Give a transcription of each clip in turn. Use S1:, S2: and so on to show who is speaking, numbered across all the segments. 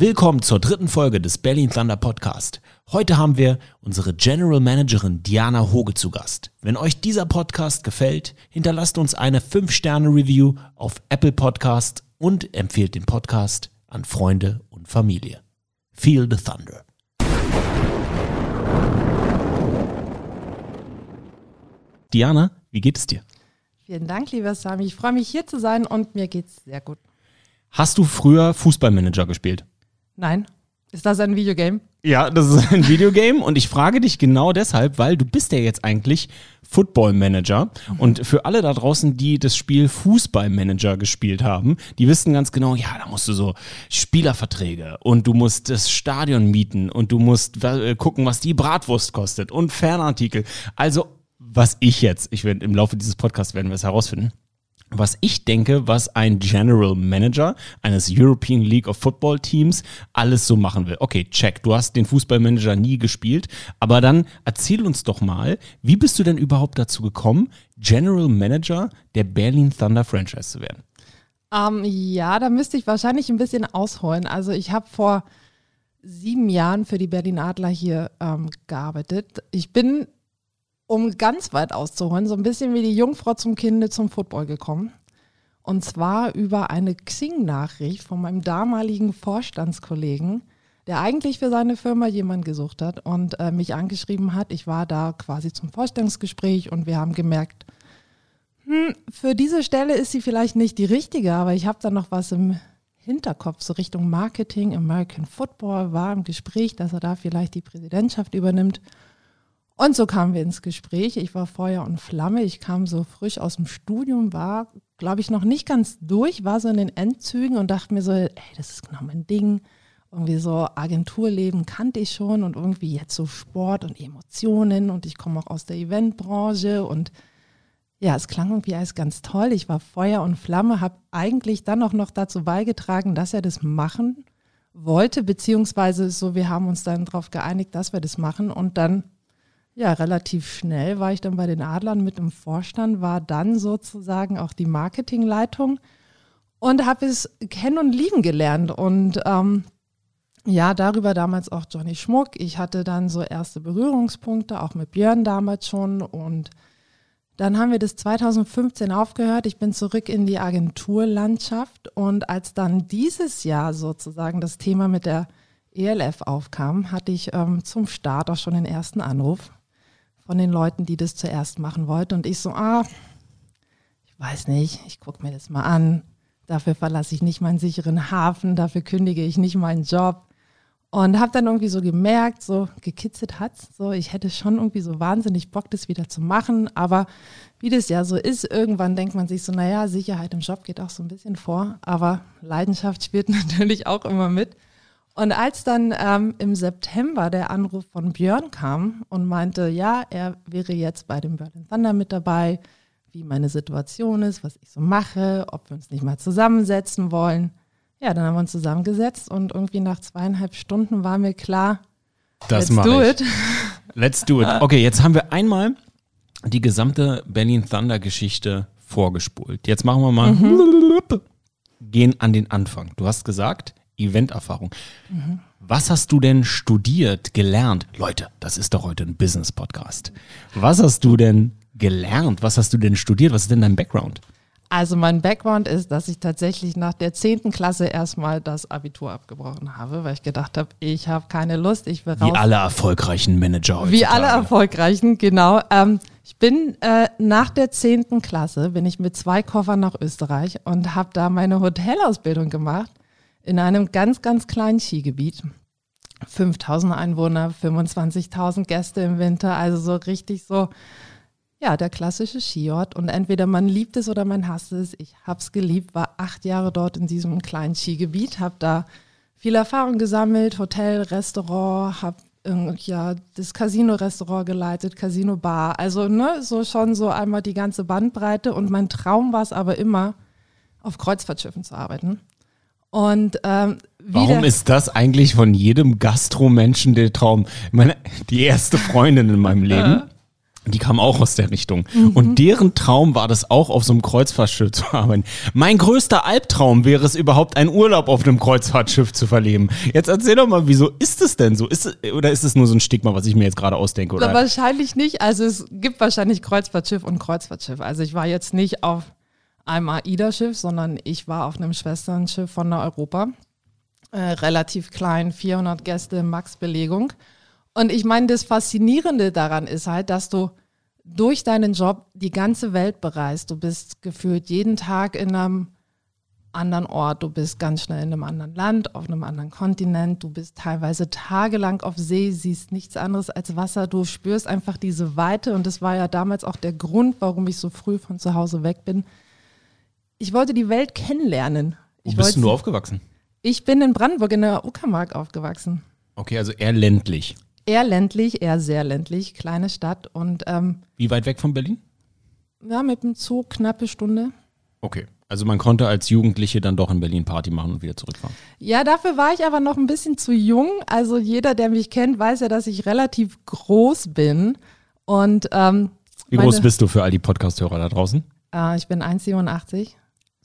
S1: Willkommen zur dritten Folge des Berlin Thunder Podcast. Heute haben wir unsere General Managerin Diana Hoge zu Gast. Wenn euch dieser Podcast gefällt, hinterlasst uns eine 5-Sterne-Review auf Apple Podcast und empfehlt den Podcast an Freunde und Familie. Feel the Thunder. Diana, wie geht es dir?
S2: Vielen Dank, lieber Sami. Ich freue mich hier zu sein und mir geht's sehr gut.
S1: Hast du früher Fußballmanager gespielt?
S2: Nein. Ist das ein Videogame?
S1: Ja, das ist ein Videogame und ich frage dich genau deshalb, weil du bist ja jetzt eigentlich Football Manager und für alle da draußen, die das Spiel Fußballmanager gespielt haben, die wissen ganz genau, ja, da musst du so Spielerverträge und du musst das Stadion mieten und du musst äh, gucken, was die Bratwurst kostet und Fernartikel. Also, was ich jetzt, ich werde im Laufe dieses Podcasts werden wir es herausfinden was ich denke, was ein General Manager eines European League of Football Teams alles so machen will. Okay, check, du hast den Fußballmanager nie gespielt, aber dann erzähl uns doch mal, wie bist du denn überhaupt dazu gekommen, General Manager der Berlin Thunder Franchise zu werden?
S2: Ähm, ja, da müsste ich wahrscheinlich ein bisschen ausholen. Also ich habe vor sieben Jahren für die Berlin Adler hier ähm, gearbeitet. Ich bin um ganz weit auszuholen, so ein bisschen wie die Jungfrau zum Kinde zum Football gekommen. Und zwar über eine Xing-Nachricht von meinem damaligen Vorstandskollegen, der eigentlich für seine Firma jemanden gesucht hat und äh, mich angeschrieben hat. Ich war da quasi zum Vorstellungsgespräch und wir haben gemerkt, hm, für diese Stelle ist sie vielleicht nicht die richtige, aber ich habe da noch was im Hinterkopf, so Richtung Marketing, American Football, war im Gespräch, dass er da vielleicht die Präsidentschaft übernimmt. Und so kamen wir ins Gespräch. Ich war Feuer und Flamme. Ich kam so frisch aus dem Studium, war, glaube ich, noch nicht ganz durch, war so in den Endzügen und dachte mir so, ey, das ist genau mein Ding. Irgendwie so Agenturleben kannte ich schon und irgendwie jetzt so Sport und Emotionen und ich komme auch aus der Eventbranche und ja, es klang irgendwie alles ganz toll. Ich war Feuer und Flamme, habe eigentlich dann auch noch dazu beigetragen, dass er das machen wollte, beziehungsweise so, wir haben uns dann darauf geeinigt, dass wir das machen und dann ja, relativ schnell war ich dann bei den Adlern mit im Vorstand, war dann sozusagen auch die Marketingleitung und habe es kennen und lieben gelernt. Und ähm, ja, darüber damals auch Johnny Schmuck. Ich hatte dann so erste Berührungspunkte, auch mit Björn damals schon. Und dann haben wir das 2015 aufgehört. Ich bin zurück in die Agenturlandschaft. Und als dann dieses Jahr sozusagen das Thema mit der ELF aufkam, hatte ich ähm, zum Start auch schon den ersten Anruf von den Leuten, die das zuerst machen wollten. Und ich so, ah, ich weiß nicht, ich gucke mir das mal an. Dafür verlasse ich nicht meinen sicheren Hafen, dafür kündige ich nicht meinen Job. Und habe dann irgendwie so gemerkt, so gekitzelt hat's, so ich hätte schon irgendwie so wahnsinnig Bock, das wieder zu machen. Aber wie das ja so ist, irgendwann denkt man sich so, naja, Sicherheit im Job geht auch so ein bisschen vor. Aber Leidenschaft spielt natürlich auch immer mit. Und als dann ähm, im September der Anruf von Björn kam und meinte, ja, er wäre jetzt bei dem Berlin Thunder mit dabei, wie meine Situation ist, was ich so mache, ob wir uns nicht mal zusammensetzen wollen. Ja, dann haben wir uns zusammengesetzt und irgendwie nach zweieinhalb Stunden war mir klar,
S1: das let's do it. Let's do it. Okay, jetzt haben wir einmal die gesamte Berlin Thunder Geschichte vorgespult. Jetzt machen wir mal, mhm. gehen an den Anfang. Du hast gesagt, Eventerfahrung. Mhm. Was hast du denn studiert, gelernt? Leute, das ist doch heute ein Business-Podcast. Was hast du denn gelernt? Was hast du denn studiert? Was ist denn dein Background?
S2: Also mein Background ist, dass ich tatsächlich nach der 10. Klasse erstmal das Abitur abgebrochen habe, weil ich gedacht habe, ich habe keine Lust, ich will
S1: raus. Wie alle erfolgreichen Manager heutzutage.
S2: Wie alle erfolgreichen, genau. Ähm, ich bin äh, nach der 10. Klasse, bin ich mit zwei Koffern nach Österreich und habe da meine Hotelausbildung gemacht in einem ganz, ganz kleinen Skigebiet. 5000 Einwohner, 25.000 Gäste im Winter, also so richtig so, ja, der klassische Skiort. Und entweder man liebt es oder man hasst es. Ich habe es geliebt, war acht Jahre dort in diesem kleinen Skigebiet, habe da viel Erfahrung gesammelt, Hotel, Restaurant, habe ja das Casino-Restaurant geleitet, Casino-Bar. Also ne, so schon so einmal die ganze Bandbreite. Und mein Traum war es aber immer, auf Kreuzfahrtschiffen zu arbeiten. Und ähm,
S1: Warum ist das eigentlich von jedem Gastromenschen der Traum? Ich meine, die erste Freundin in meinem Leben, Die kamen auch aus der Richtung. Mhm. Und deren Traum war das auch, auf so einem Kreuzfahrtschiff zu arbeiten. Mein größter Albtraum wäre es überhaupt, einen Urlaub auf einem Kreuzfahrtschiff zu verleben. Jetzt erzähl doch mal, wieso ist es denn so? Ist es, oder ist es nur so ein Stigma, was ich mir jetzt gerade ausdenke? Oder?
S2: Wahrscheinlich nicht. Also es gibt wahrscheinlich Kreuzfahrtschiff und Kreuzfahrtschiff. Also ich war jetzt nicht auf einem AIDA-Schiff, sondern ich war auf einem Schwesternschiff von der Europa. Äh, relativ klein, 400 Gäste, Max-Belegung. Und ich meine, das Faszinierende daran ist halt, dass du durch deinen Job die ganze Welt bereist. Du bist gefühlt jeden Tag in einem anderen Ort, du bist ganz schnell in einem anderen Land, auf einem anderen Kontinent, du bist teilweise tagelang auf See, siehst nichts anderes als Wasser, du spürst einfach diese Weite und das war ja damals auch der Grund, warum ich so früh von zu Hause weg bin. Ich wollte die Welt kennenlernen.
S1: Wo ich bist du aufgewachsen?
S2: Ich bin in Brandenburg in der Uckermark aufgewachsen.
S1: Okay, also eher ländlich.
S2: Eher ländlich, eher sehr ländlich, kleine Stadt. Und, ähm,
S1: Wie weit weg von Berlin?
S2: Ja, mit dem Zug knappe Stunde.
S1: Okay. Also man konnte als Jugendliche dann doch in Berlin Party machen und wieder zurückfahren.
S2: Ja, dafür war ich aber noch ein bisschen zu jung. Also jeder, der mich kennt, weiß ja, dass ich relativ groß bin. Und ähm,
S1: wie groß bist du für all die Podcast-Hörer da draußen?
S2: Äh, ich bin 1,87.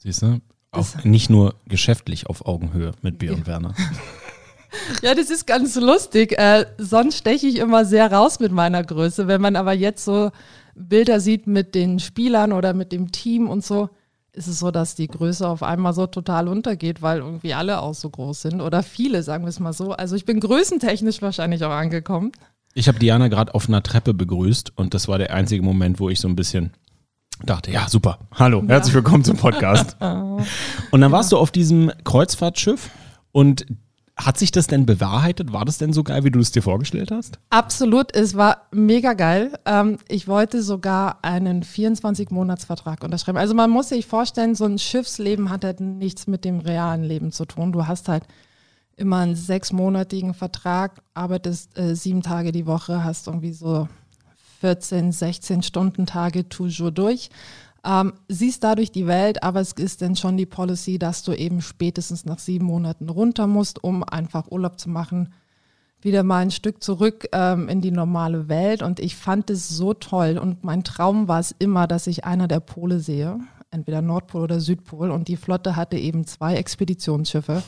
S1: Siehst du? Auch nicht nur geschäftlich auf Augenhöhe mit Björn ja. Werner.
S2: Ja, das ist ganz lustig. Äh, sonst steche ich immer sehr raus mit meiner Größe. Wenn man aber jetzt so Bilder sieht mit den Spielern oder mit dem Team und so, ist es so, dass die Größe auf einmal so total untergeht, weil irgendwie alle auch so groß sind oder viele, sagen wir es mal so. Also ich bin größentechnisch wahrscheinlich auch angekommen.
S1: Ich habe Diana gerade auf einer Treppe begrüßt und das war der einzige Moment, wo ich so ein bisschen dachte, ja, super. Hallo, ja. herzlich willkommen zum Podcast. und dann warst du auf diesem Kreuzfahrtschiff und hat sich das denn bewahrheitet? War das denn so geil, wie du es dir vorgestellt hast?
S2: Absolut, es war mega geil. Ähm, ich wollte sogar einen 24-Monats-Vertrag unterschreiben. Also man muss sich vorstellen, so ein Schiffsleben hat halt nichts mit dem realen Leben zu tun. Du hast halt immer einen sechsmonatigen Vertrag, arbeitest äh, sieben Tage die Woche, hast irgendwie so 14, 16 Stunden Tage toujours durch ähm, siehst dadurch die Welt, aber es ist dann schon die Policy, dass du eben spätestens nach sieben Monaten runter musst, um einfach Urlaub zu machen, wieder mal ein Stück zurück ähm, in die normale Welt. Und ich fand es so toll. Und mein Traum war es immer, dass ich einer der Pole sehe, entweder Nordpol oder Südpol. Und die Flotte hatte eben zwei Expeditionsschiffe.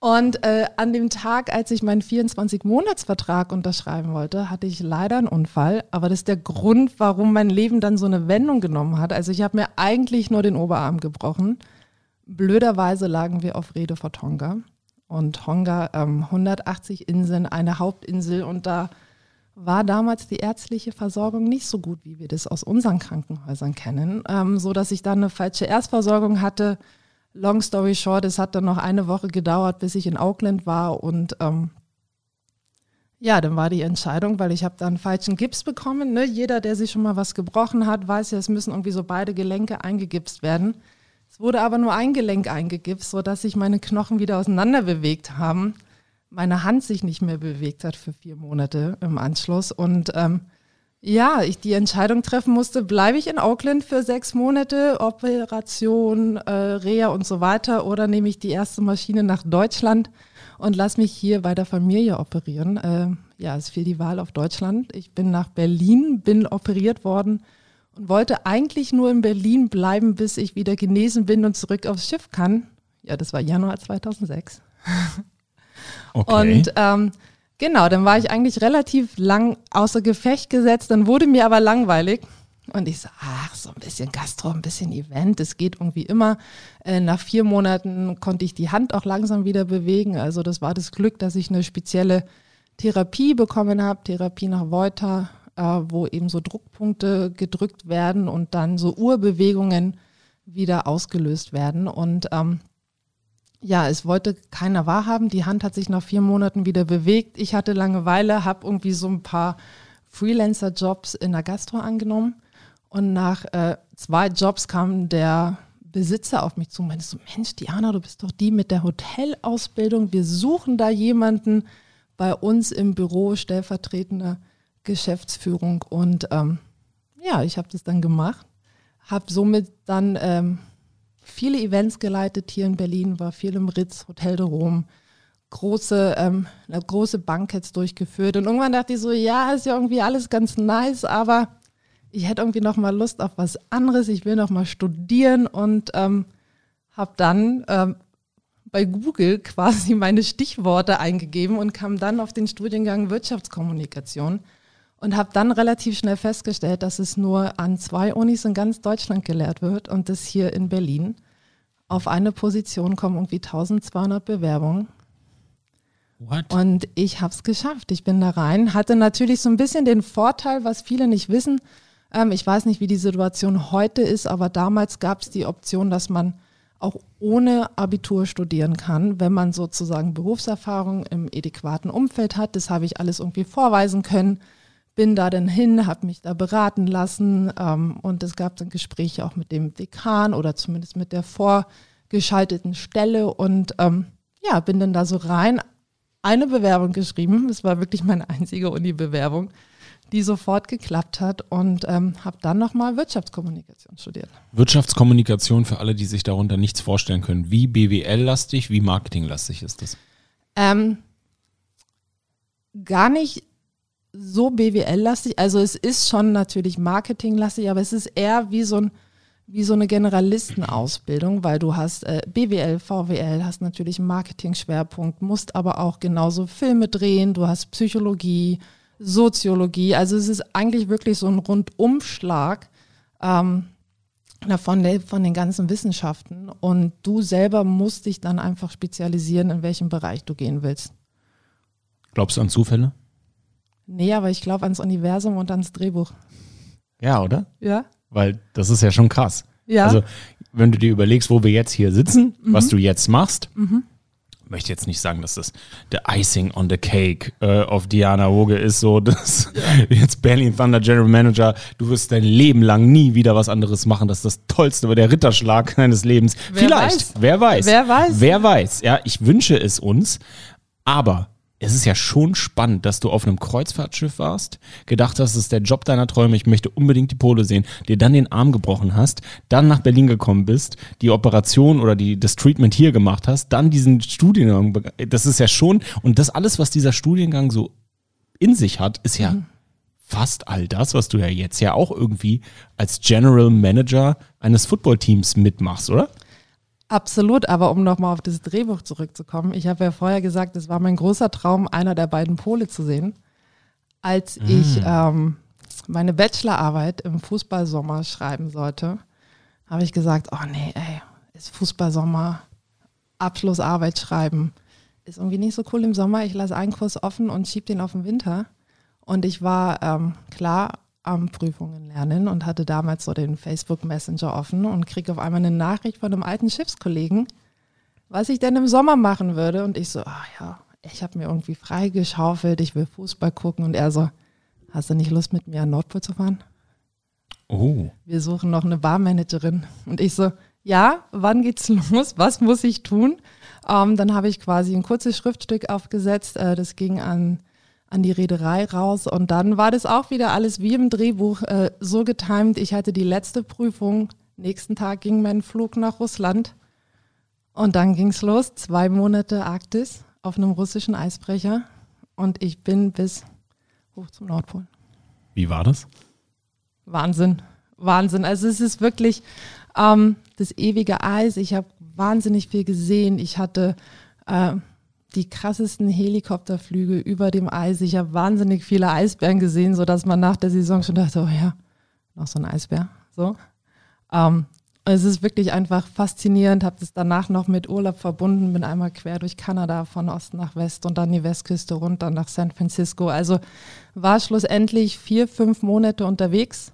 S2: Und äh, an dem Tag, als ich meinen 24-Monats-Vertrag unterschreiben wollte, hatte ich leider einen Unfall. Aber das ist der Grund, warum mein Leben dann so eine Wendung genommen hat. Also ich habe mir eigentlich nur den Oberarm gebrochen. Blöderweise lagen wir auf Rede vor Tonga. Und Tonga, ähm, 180 Inseln, eine Hauptinsel. Und da war damals die ärztliche Versorgung nicht so gut, wie wir das aus unseren Krankenhäusern kennen. Ähm, so dass ich dann eine falsche Erstversorgung hatte long story short, es hat dann noch eine Woche gedauert, bis ich in Auckland war und ähm, ja, dann war die Entscheidung, weil ich habe dann falschen Gips bekommen. Ne? Jeder, der sich schon mal was gebrochen hat, weiß ja, es müssen irgendwie so beide Gelenke eingegipst werden. Es wurde aber nur ein Gelenk eingegipst, sodass sich meine Knochen wieder auseinander bewegt haben. Meine Hand sich nicht mehr bewegt hat für vier Monate im Anschluss. Und ähm, ja, ich die Entscheidung treffen musste, bleibe ich in Auckland für sechs Monate, Operation, äh, Reha und so weiter, oder nehme ich die erste Maschine nach Deutschland und lasse mich hier bei der Familie operieren. Äh, ja, es fiel die Wahl auf Deutschland. Ich bin nach Berlin, bin operiert worden und wollte eigentlich nur in Berlin bleiben, bis ich wieder genesen bin und zurück aufs Schiff kann. Ja, das war Januar 2006. Okay. Und ähm, Genau, dann war ich eigentlich relativ lang außer Gefecht gesetzt, dann wurde mir aber langweilig. Und ich so, ach, so ein bisschen Gastro, ein bisschen Event, das geht irgendwie immer. Äh, nach vier Monaten konnte ich die Hand auch langsam wieder bewegen. Also das war das Glück, dass ich eine spezielle Therapie bekommen habe, Therapie nach Voita, äh, wo eben so Druckpunkte gedrückt werden und dann so Urbewegungen wieder ausgelöst werden. Und ähm, ja, es wollte keiner wahrhaben. Die Hand hat sich nach vier Monaten wieder bewegt. Ich hatte Langeweile, habe irgendwie so ein paar Freelancer-Jobs in der Gastro angenommen. Und nach äh, zwei Jobs kam der Besitzer auf mich zu und meinte so, Mensch, Diana, du bist doch die mit der Hotelausbildung. Wir suchen da jemanden bei uns im Büro, stellvertretende Geschäftsführung. Und ähm, ja, ich habe das dann gemacht, habe somit dann ähm, viele Events geleitet hier in Berlin, war viel im Ritz, Hotel de Rom, große, ähm, große Bankets durchgeführt. Und irgendwann dachte ich so, ja, ist ja irgendwie alles ganz nice, aber ich hätte irgendwie noch mal Lust auf was anderes, ich will noch mal studieren und ähm, habe dann ähm, bei Google quasi meine Stichworte eingegeben und kam dann auf den Studiengang Wirtschaftskommunikation und habe dann relativ schnell festgestellt, dass es nur an zwei Unis in ganz Deutschland gelehrt wird und das hier in Berlin. Auf eine Position kommen irgendwie 1200 Bewerbungen.
S1: What?
S2: Und ich habe es geschafft. Ich bin da rein. Hatte natürlich so ein bisschen den Vorteil, was viele nicht wissen. Ähm, ich weiß nicht, wie die Situation heute ist, aber damals gab es die Option, dass man auch ohne Abitur studieren kann, wenn man sozusagen Berufserfahrung im adäquaten Umfeld hat. Das habe ich alles irgendwie vorweisen können. Bin da dann hin, habe mich da beraten lassen ähm, und es gab dann Gespräche auch mit dem Dekan oder zumindest mit der vorgeschalteten Stelle und ähm, ja, bin dann da so rein, eine Bewerbung geschrieben. Es war wirklich meine einzige Uni-Bewerbung die sofort geklappt hat und ähm, habe dann nochmal Wirtschaftskommunikation studiert.
S1: Wirtschaftskommunikation für alle, die sich darunter nichts vorstellen können. Wie BWL-lastig, wie Marketing-lastig ist das?
S2: Ähm, gar nicht so BWL-lastig. Also es ist schon natürlich Marketing-lastig, aber es ist eher wie so, ein, wie so eine Generalistenausbildung, weil du hast äh, BWL, VWL, hast natürlich Marketing-Schwerpunkt, musst aber auch genauso Filme drehen, du hast Psychologie, Soziologie. Also es ist eigentlich wirklich so ein Rundumschlag ähm, von, der, von den ganzen Wissenschaften. Und du selber musst dich dann einfach spezialisieren, in welchem Bereich du gehen willst.
S1: Glaubst du an Zufälle?
S2: Nee, aber ich glaube ans Universum und ans Drehbuch.
S1: Ja, oder?
S2: Ja.
S1: Weil das ist ja schon krass.
S2: Ja.
S1: Also, wenn du dir überlegst, wo wir jetzt hier sitzen, was du jetzt machst, möchte jetzt nicht sagen, dass das der Icing on the Cake äh, auf Diana Woge ist, so dass jetzt Berlin Thunder General Manager, du wirst dein Leben lang nie wieder was anderes machen. Das ist das Tollste, der Ritterschlag deines Lebens.
S2: Wer
S1: Vielleicht,
S2: weiß?
S1: wer weiß.
S2: Wer weiß?
S1: Wer weiß. Ja, ich wünsche es uns, aber es ist ja schon spannend, dass du auf einem Kreuzfahrtschiff warst, gedacht hast, das ist der Job deiner Träume, ich möchte unbedingt die Pole sehen, dir dann den Arm gebrochen hast, dann nach Berlin gekommen bist, die Operation oder die, das Treatment hier gemacht hast, dann diesen Studiengang, das ist ja schon, und das alles, was dieser Studiengang so in sich hat, ist ja fast all das, was du ja jetzt ja auch irgendwie als General Manager eines Footballteams mitmachst, oder?
S2: Absolut, aber um nochmal auf das Drehbuch zurückzukommen, ich habe ja vorher gesagt, es war mein großer Traum, einer der beiden Pole zu sehen. Als ich ähm, meine Bachelorarbeit im Fußballsommer schreiben sollte, habe ich gesagt, oh nee, ey, ist Fußballsommer, Abschlussarbeit schreiben, ist irgendwie nicht so cool im Sommer. Ich lasse einen Kurs offen und schieb den auf den Winter. Und ich war ähm, klar am Prüfungen lernen und hatte damals so den Facebook Messenger offen und krieg auf einmal eine Nachricht von einem alten Schiffskollegen, was ich denn im Sommer machen würde. Und ich so, ah ja, ich habe mir irgendwie freigeschaufelt, ich will Fußball gucken. Und er so, hast du nicht Lust mit mir an Nordpol zu fahren?
S1: Oh.
S2: Wir suchen noch eine Barmanagerin. Und ich so, ja, wann geht's los? Was muss ich tun? Ähm, dann habe ich quasi ein kurzes Schriftstück aufgesetzt. Äh, das ging an, an die Reederei raus. Und dann war das auch wieder alles wie im Drehbuch äh, so getimt. Ich hatte die letzte Prüfung. Nächsten Tag ging mein Flug nach Russland. Und dann ging's los. Zwei Monate Arktis auf einem russischen Eisbrecher. Und ich bin bis hoch zum Nordpol.
S1: Wie war das?
S2: Wahnsinn, Wahnsinn. Also es ist wirklich ähm, das ewige Eis. Ich habe wahnsinnig viel gesehen. Ich hatte äh, die krassesten Helikopterflüge über dem Eis. Ich habe wahnsinnig viele Eisbären gesehen, sodass man nach der Saison schon dachte, oh ja, noch so ein Eisbär. So. Ähm, es ist wirklich einfach faszinierend. Habe das danach noch mit Urlaub verbunden. Bin einmal quer durch Kanada von Ost nach West und dann die Westküste runter nach San Francisco. Also war schlussendlich vier, fünf Monate unterwegs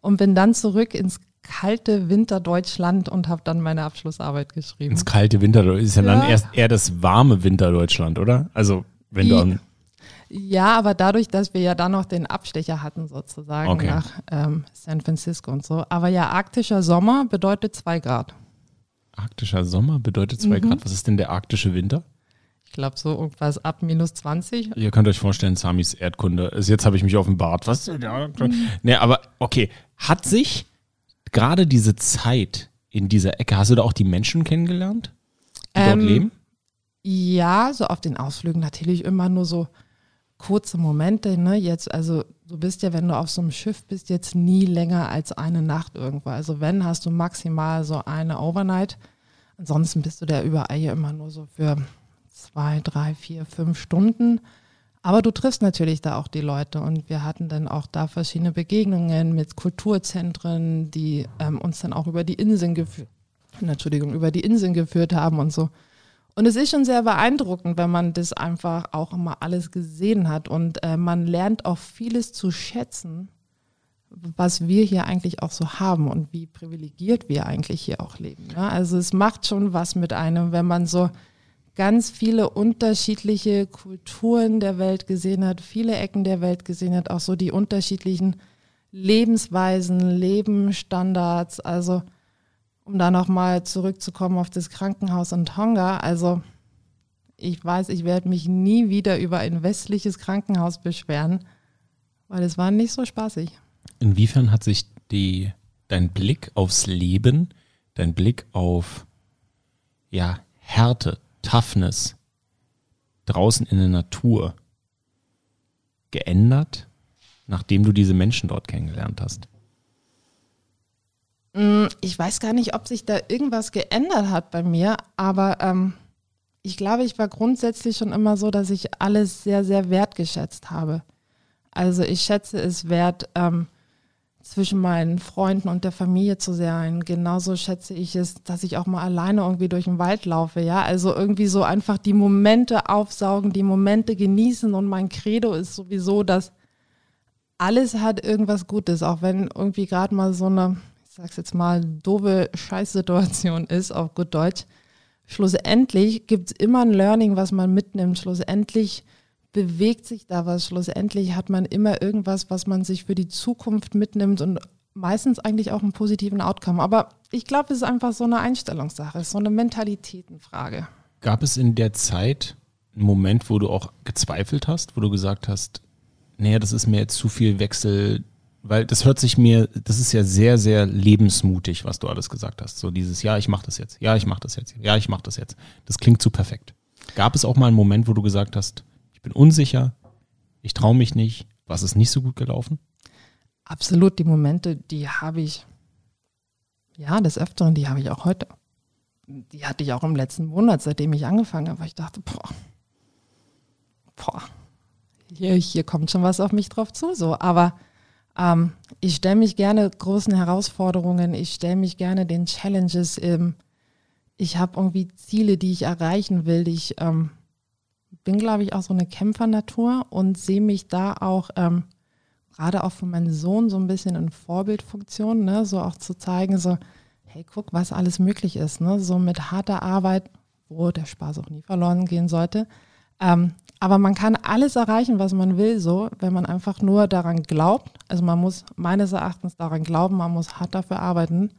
S2: und bin dann zurück ins kalte Winterdeutschland und habe dann meine Abschlussarbeit geschrieben.
S1: Ins kalte Winterdeutschland. Ist ja, dann
S2: Ja.
S1: erst eher das warme Winterdeutschland, oder? Also, wenn du
S2: I-
S1: an,
S2: Ja, aber dadurch, dass wir ja dann noch den Abstecher hatten sozusagen
S1: Okay.
S2: nach ähm, San Francisco und so. Aber ja, arktischer Sommer bedeutet zwei Grad.
S1: arktischer Sommer bedeutet zwei Grad. Was ist denn der arktische Winter?
S2: Ich glaube so irgendwas ab minus 20.
S1: Ihr könnt euch vorstellen, Samis Erdkunde. Also jetzt habe ich mich offenbart. Was? Arktische- Nee, aber okay. Hat sich gerade diese Zeit in dieser Ecke, hast du da auch die Menschen kennengelernt, die dort
S2: Ähm,
S1: leben?
S2: Ja, so auf den Ausflügen natürlich immer nur so kurze Momente, ne? Jetzt, also du bist ja, wenn du auf so einem Schiff bist, jetzt nie länger als eine Nacht irgendwo. Also wenn, hast du maximal so eine Overnight. Ansonsten bist du da überall ja immer nur so für zwei, drei, vier, fünf Stunden. Aber du triffst natürlich da auch die Leute und wir hatten dann auch da verschiedene Begegnungen mit Kulturzentren, die ähm, uns dann auch über die Inseln geführt, Entschuldigung, über die Inseln geführt haben und so. Und es ist schon sehr beeindruckend, wenn man das einfach auch immer alles gesehen hat und äh, man lernt auch vieles zu schätzen, was wir hier eigentlich auch so haben und wie privilegiert wir eigentlich hier auch leben. Ne? Also es macht schon was mit einem, wenn man so ganz viele unterschiedliche Kulturen der Welt gesehen hat, viele Ecken der Welt gesehen hat, auch so die unterschiedlichen Lebensweisen, Lebensstandards. Also um da nochmal zurückzukommen auf das Krankenhaus in Tonga, also ich weiß, ich werde mich nie wieder über ein westliches Krankenhaus beschweren, weil es war nicht so spaßig.
S1: Inwiefern hat sich die, dein Blick aufs Leben, dein Blick auf ja, Härte, Toughness draußen in der Natur geändert, nachdem du diese Menschen dort kennengelernt hast?
S2: Mm, ich weiß gar nicht, ob sich da irgendwas geändert hat bei mir, aber ähm, ich glaube, ich war grundsätzlich schon immer so, dass ich alles sehr, sehr wertgeschätzt habe. Also ich schätze es wert, ähm, zwischen meinen Freunden und der Familie zu sein. Genauso schätze ich es, dass ich auch mal alleine irgendwie durch den Wald laufe. Ja, also irgendwie so einfach die Momente aufsaugen, die Momente genießen. Und mein Credo ist sowieso, dass alles hat irgendwas Gutes, auch wenn irgendwie gerade mal so eine ich sag's jetzt mal, doofe Scheißsituation ist, auf gut Deutsch. Schlussendlich gibt es immer ein Learning, was man mitnimmt. Schlussendlich bewegt sich da was. Schlussendlich hat man immer irgendwas, was man sich für die Zukunft mitnimmt und meistens eigentlich auch einen positiven Outcome. Aber ich glaube, es ist einfach so eine Einstellungssache, so eine Mentalitätenfrage.
S1: Gab es in der Zeit einen Moment, wo du auch gezweifelt hast, wo du gesagt hast, naja, das ist mir jetzt zu viel Wechsel weil das hört sich mir, das ist ja sehr, sehr lebensmutig, was du alles gesagt hast. So dieses, ja, ich mache das jetzt, ja, ich mache das jetzt, ja, ich mache das jetzt. Das klingt zu perfekt. Gab es auch mal einen Moment, wo du gesagt hast, ich bin unsicher, ich traue mich nicht, was ist nicht so gut gelaufen?
S2: Absolut, die Momente, die habe ich, ja, des Öfteren, die habe ich auch heute. Die hatte ich auch im letzten Monat, seitdem ich angefangen habe, ich dachte, boah, boah, hier, hier kommt schon was auf mich drauf zu, so, aber ähm, ich stelle mich gerne großen Herausforderungen, ich stelle mich gerne den Challenges. Ähm, ich habe irgendwie Ziele, die ich erreichen will. Ich ähm, bin, glaube ich, auch so eine Kämpfernatur und sehe mich da auch ähm, gerade auch von meinem Sohn so ein bisschen in Vorbildfunktion, ne? so auch zu zeigen, so, hey, guck, was alles möglich ist, ne? so mit harter Arbeit, wo der Spaß auch nie verloren gehen sollte. Ähm, aber man kann alles erreichen, was man will, so, wenn man einfach nur daran glaubt. Also man muss meines Erachtens daran glauben, man muss hart dafür arbeiten.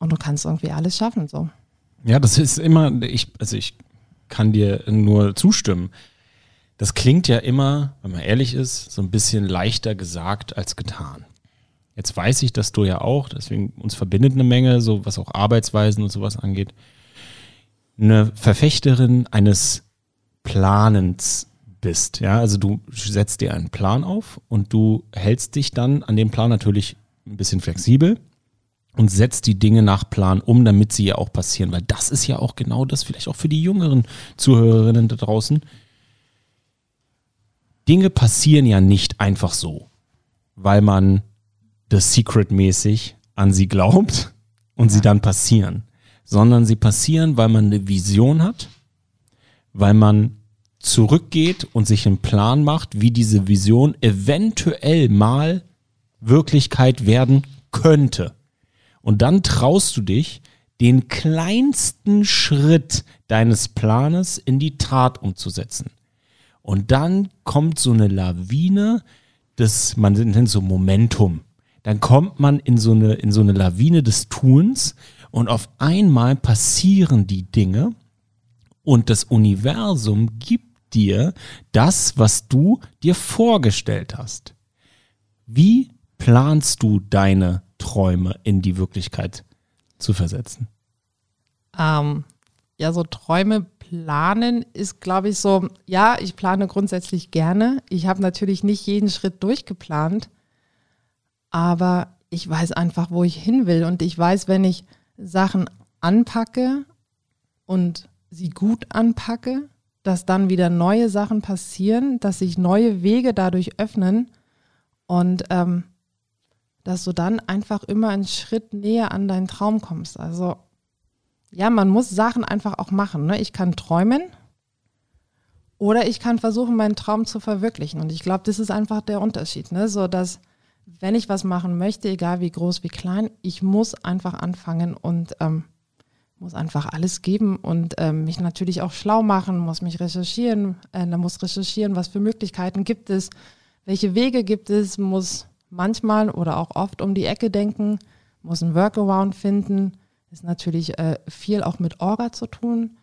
S2: Und du kannst irgendwie alles schaffen, so.
S1: Ja, das ist immer, ich, also ich kann dir nur zustimmen. Das klingt ja immer, wenn man ehrlich ist, so ein bisschen leichter gesagt als getan. Jetzt weiß ich, dass du ja auch, deswegen uns verbindet eine Menge, so was auch Arbeitsweisen und sowas angeht, eine Verfechterin eines Planens bist. Ja, also du setzt dir einen Plan auf und du hältst dich dann an dem Plan natürlich ein bisschen flexibel und setzt die Dinge nach Plan um, damit sie ja auch passieren. Weil das ist ja auch genau das, vielleicht auch für die jüngeren Zuhörerinnen da draußen. Dinge passieren ja nicht einfach so, weil man das Secret-mäßig an sie glaubt und ja. sie dann passieren, sondern sie passieren, weil man eine Vision hat, weil man zurückgeht und sich einen Plan macht, wie diese Vision eventuell mal Wirklichkeit werden könnte. Und dann traust du dich, den kleinsten Schritt deines Planes in die Tat umzusetzen. Und dann kommt so eine Lawine, das man nennt so Momentum. Dann kommt man in so eine, in so eine Lawine des Tuns und auf einmal passieren die Dinge und das Universum gibt dir das, was du dir vorgestellt hast. Wie planst du deine Träume in die Wirklichkeit zu versetzen?
S2: Ähm, ja, so Träume planen ist, glaube ich, so, ja, ich plane grundsätzlich gerne. Ich habe natürlich nicht jeden Schritt durchgeplant, aber ich weiß einfach, wo ich hin will. Und ich weiß, wenn ich Sachen anpacke und sie gut anpacke, dass dann wieder neue Sachen passieren, dass sich neue Wege dadurch öffnen und ähm, dass du dann einfach immer einen Schritt näher an deinen Traum kommst. Also ja, man muss Sachen einfach auch machen. Ne? Ich kann träumen oder ich kann versuchen, meinen Traum zu verwirklichen. Und ich glaube, das ist einfach der Unterschied. Ne? So, dass wenn ich was machen möchte, egal wie groß, wie klein, ich muss einfach anfangen und ähm, muss einfach alles geben und ähm, mich natürlich auch schlau machen, muss mich recherchieren, äh, muss recherchieren, was für Möglichkeiten gibt es, welche Wege gibt es, muss manchmal oder auch oft um die Ecke denken, muss ein Workaround finden, ist natürlich äh, viel auch mit Orga zu tun.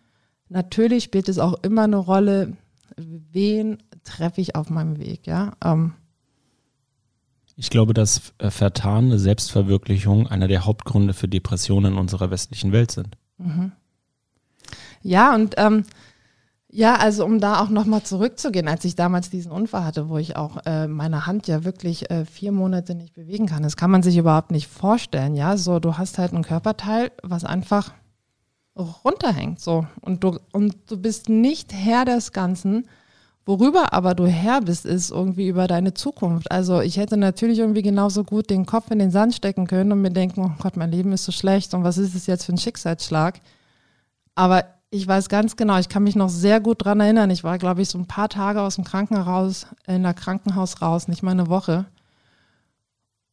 S2: Natürlich spielt es auch immer eine Rolle, wen treffe ich auf meinem Weg, ja. Ähm,
S1: ich glaube, dass äh, vertane Selbstverwirklichung einer der Hauptgründe für Depressionen in unserer westlichen Welt sind. Mhm.
S2: Ja, und ähm, ja, also um da auch nochmal zurückzugehen, als ich damals diesen Unfall hatte, wo ich auch äh, meine Hand ja wirklich äh, vier Monate nicht bewegen kann, das kann man sich überhaupt nicht vorstellen, ja. So, du hast halt ein Körperteil, was einfach runterhängt, so. Und du, und du bist nicht Herr des Ganzen. Worüber aber du Herr bist, ist irgendwie über deine Zukunft. Also ich hätte natürlich irgendwie genauso gut den Kopf in den Sand stecken können und mir denken, oh Gott, mein Leben ist so schlecht und was ist es jetzt für ein Schicksalsschlag? Aber ich weiß ganz genau, ich kann mich noch sehr gut daran erinnern. Ich war, glaube ich, so ein paar Tage aus dem Krankenhaus, in der Krankenhaus raus, nicht mal eine Woche.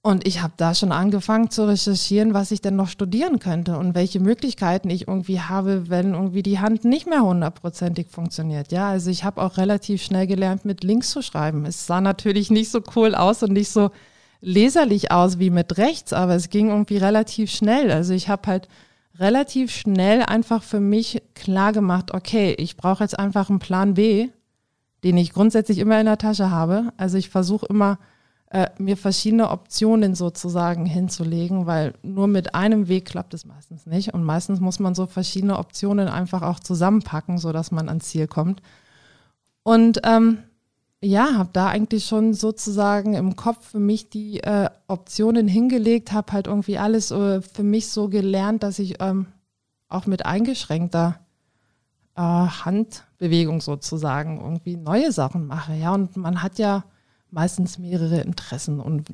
S2: Und ich habe da schon angefangen zu recherchieren, was ich denn noch studieren könnte und welche Möglichkeiten ich irgendwie habe, wenn irgendwie die Hand nicht mehr hundertprozentig funktioniert. Ja, also ich habe auch relativ schnell gelernt, mit links zu schreiben. Es sah natürlich nicht so cool aus und nicht so leserlich aus wie mit rechts, aber es ging irgendwie relativ schnell. Also ich habe halt relativ schnell einfach für mich klar gemacht, okay, ich brauche jetzt einfach einen Plan B, den ich grundsätzlich immer in der Tasche habe. Also ich versuche immer, äh, mir verschiedene Optionen sozusagen hinzulegen, weil nur mit einem Weg klappt es meistens nicht. Und meistens muss man so verschiedene Optionen einfach auch zusammenpacken, sodass man ans Ziel kommt. Und ähm, ja, habe da eigentlich schon sozusagen im Kopf für mich die äh, Optionen hingelegt, habe halt irgendwie alles äh, für mich so gelernt, dass ich ähm, auch mit eingeschränkter äh, Handbewegung sozusagen irgendwie neue Sachen mache. Ja, und man hat ja meistens mehrere Interessen und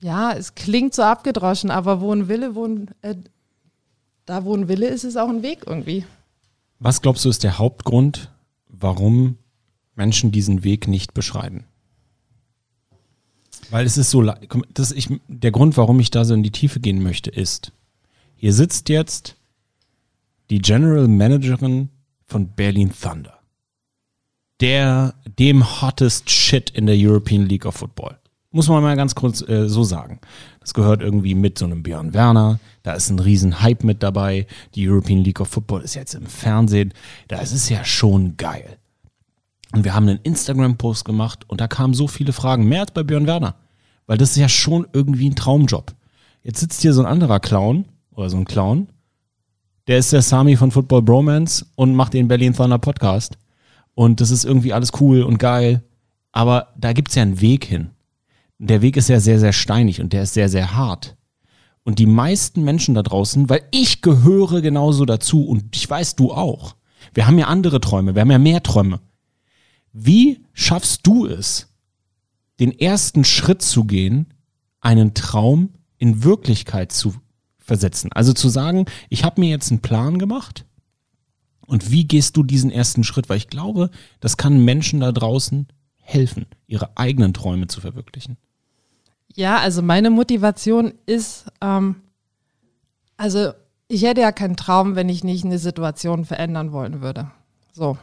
S2: ja, es klingt so abgedroschen, aber wo ein Wille, wo ein, äh, da wo ein Wille ist, ist auch ein Weg irgendwie.
S1: Was glaubst du ist der Hauptgrund, warum Menschen diesen Weg nicht beschreiben. Weil es ist so, das ich, der Grund, warum ich da so in die Tiefe gehen möchte, ist, hier sitzt jetzt die General Managerin von Berlin Thunder. Der, dem hottest Shit in der European League of Football. Muss man mal ganz kurz äh, so sagen. Das gehört irgendwie mit so einem Björn Werner. Da ist ein riesen Hype mit dabei. Die European League of Football ist jetzt im Fernsehen. Da ist ja schon geil. Und wir haben einen Instagram-Post gemacht und da kamen so viele Fragen, mehr als bei Björn Werner. Weil das ist ja schon irgendwie ein Traumjob. Jetzt sitzt hier so ein anderer Clown oder so ein Clown. Der ist der Sami von Football Bromance und macht den Berlin Thunder Podcast. Und das ist irgendwie alles cool und geil. Aber da gibt's ja einen Weg hin. Der Weg ist ja sehr, sehr steinig und der ist sehr, sehr hart. Und die meisten Menschen da draußen, weil ich gehöre genauso dazu und ich weiß, du auch. Wir haben ja andere Träume, wir haben ja mehr Träume. Wie schaffst du es, den ersten Schritt zu gehen, einen Traum in Wirklichkeit zu versetzen? Also zu sagen, ich habe mir jetzt einen Plan gemacht und wie gehst du diesen ersten Schritt? Weil ich glaube, das kann Menschen da draußen helfen, ihre eigenen Träume zu verwirklichen.
S2: Ja, also meine Motivation ist, ähm, also ich hätte ja keinen Traum, wenn ich nicht eine Situation verändern wollen würde. So.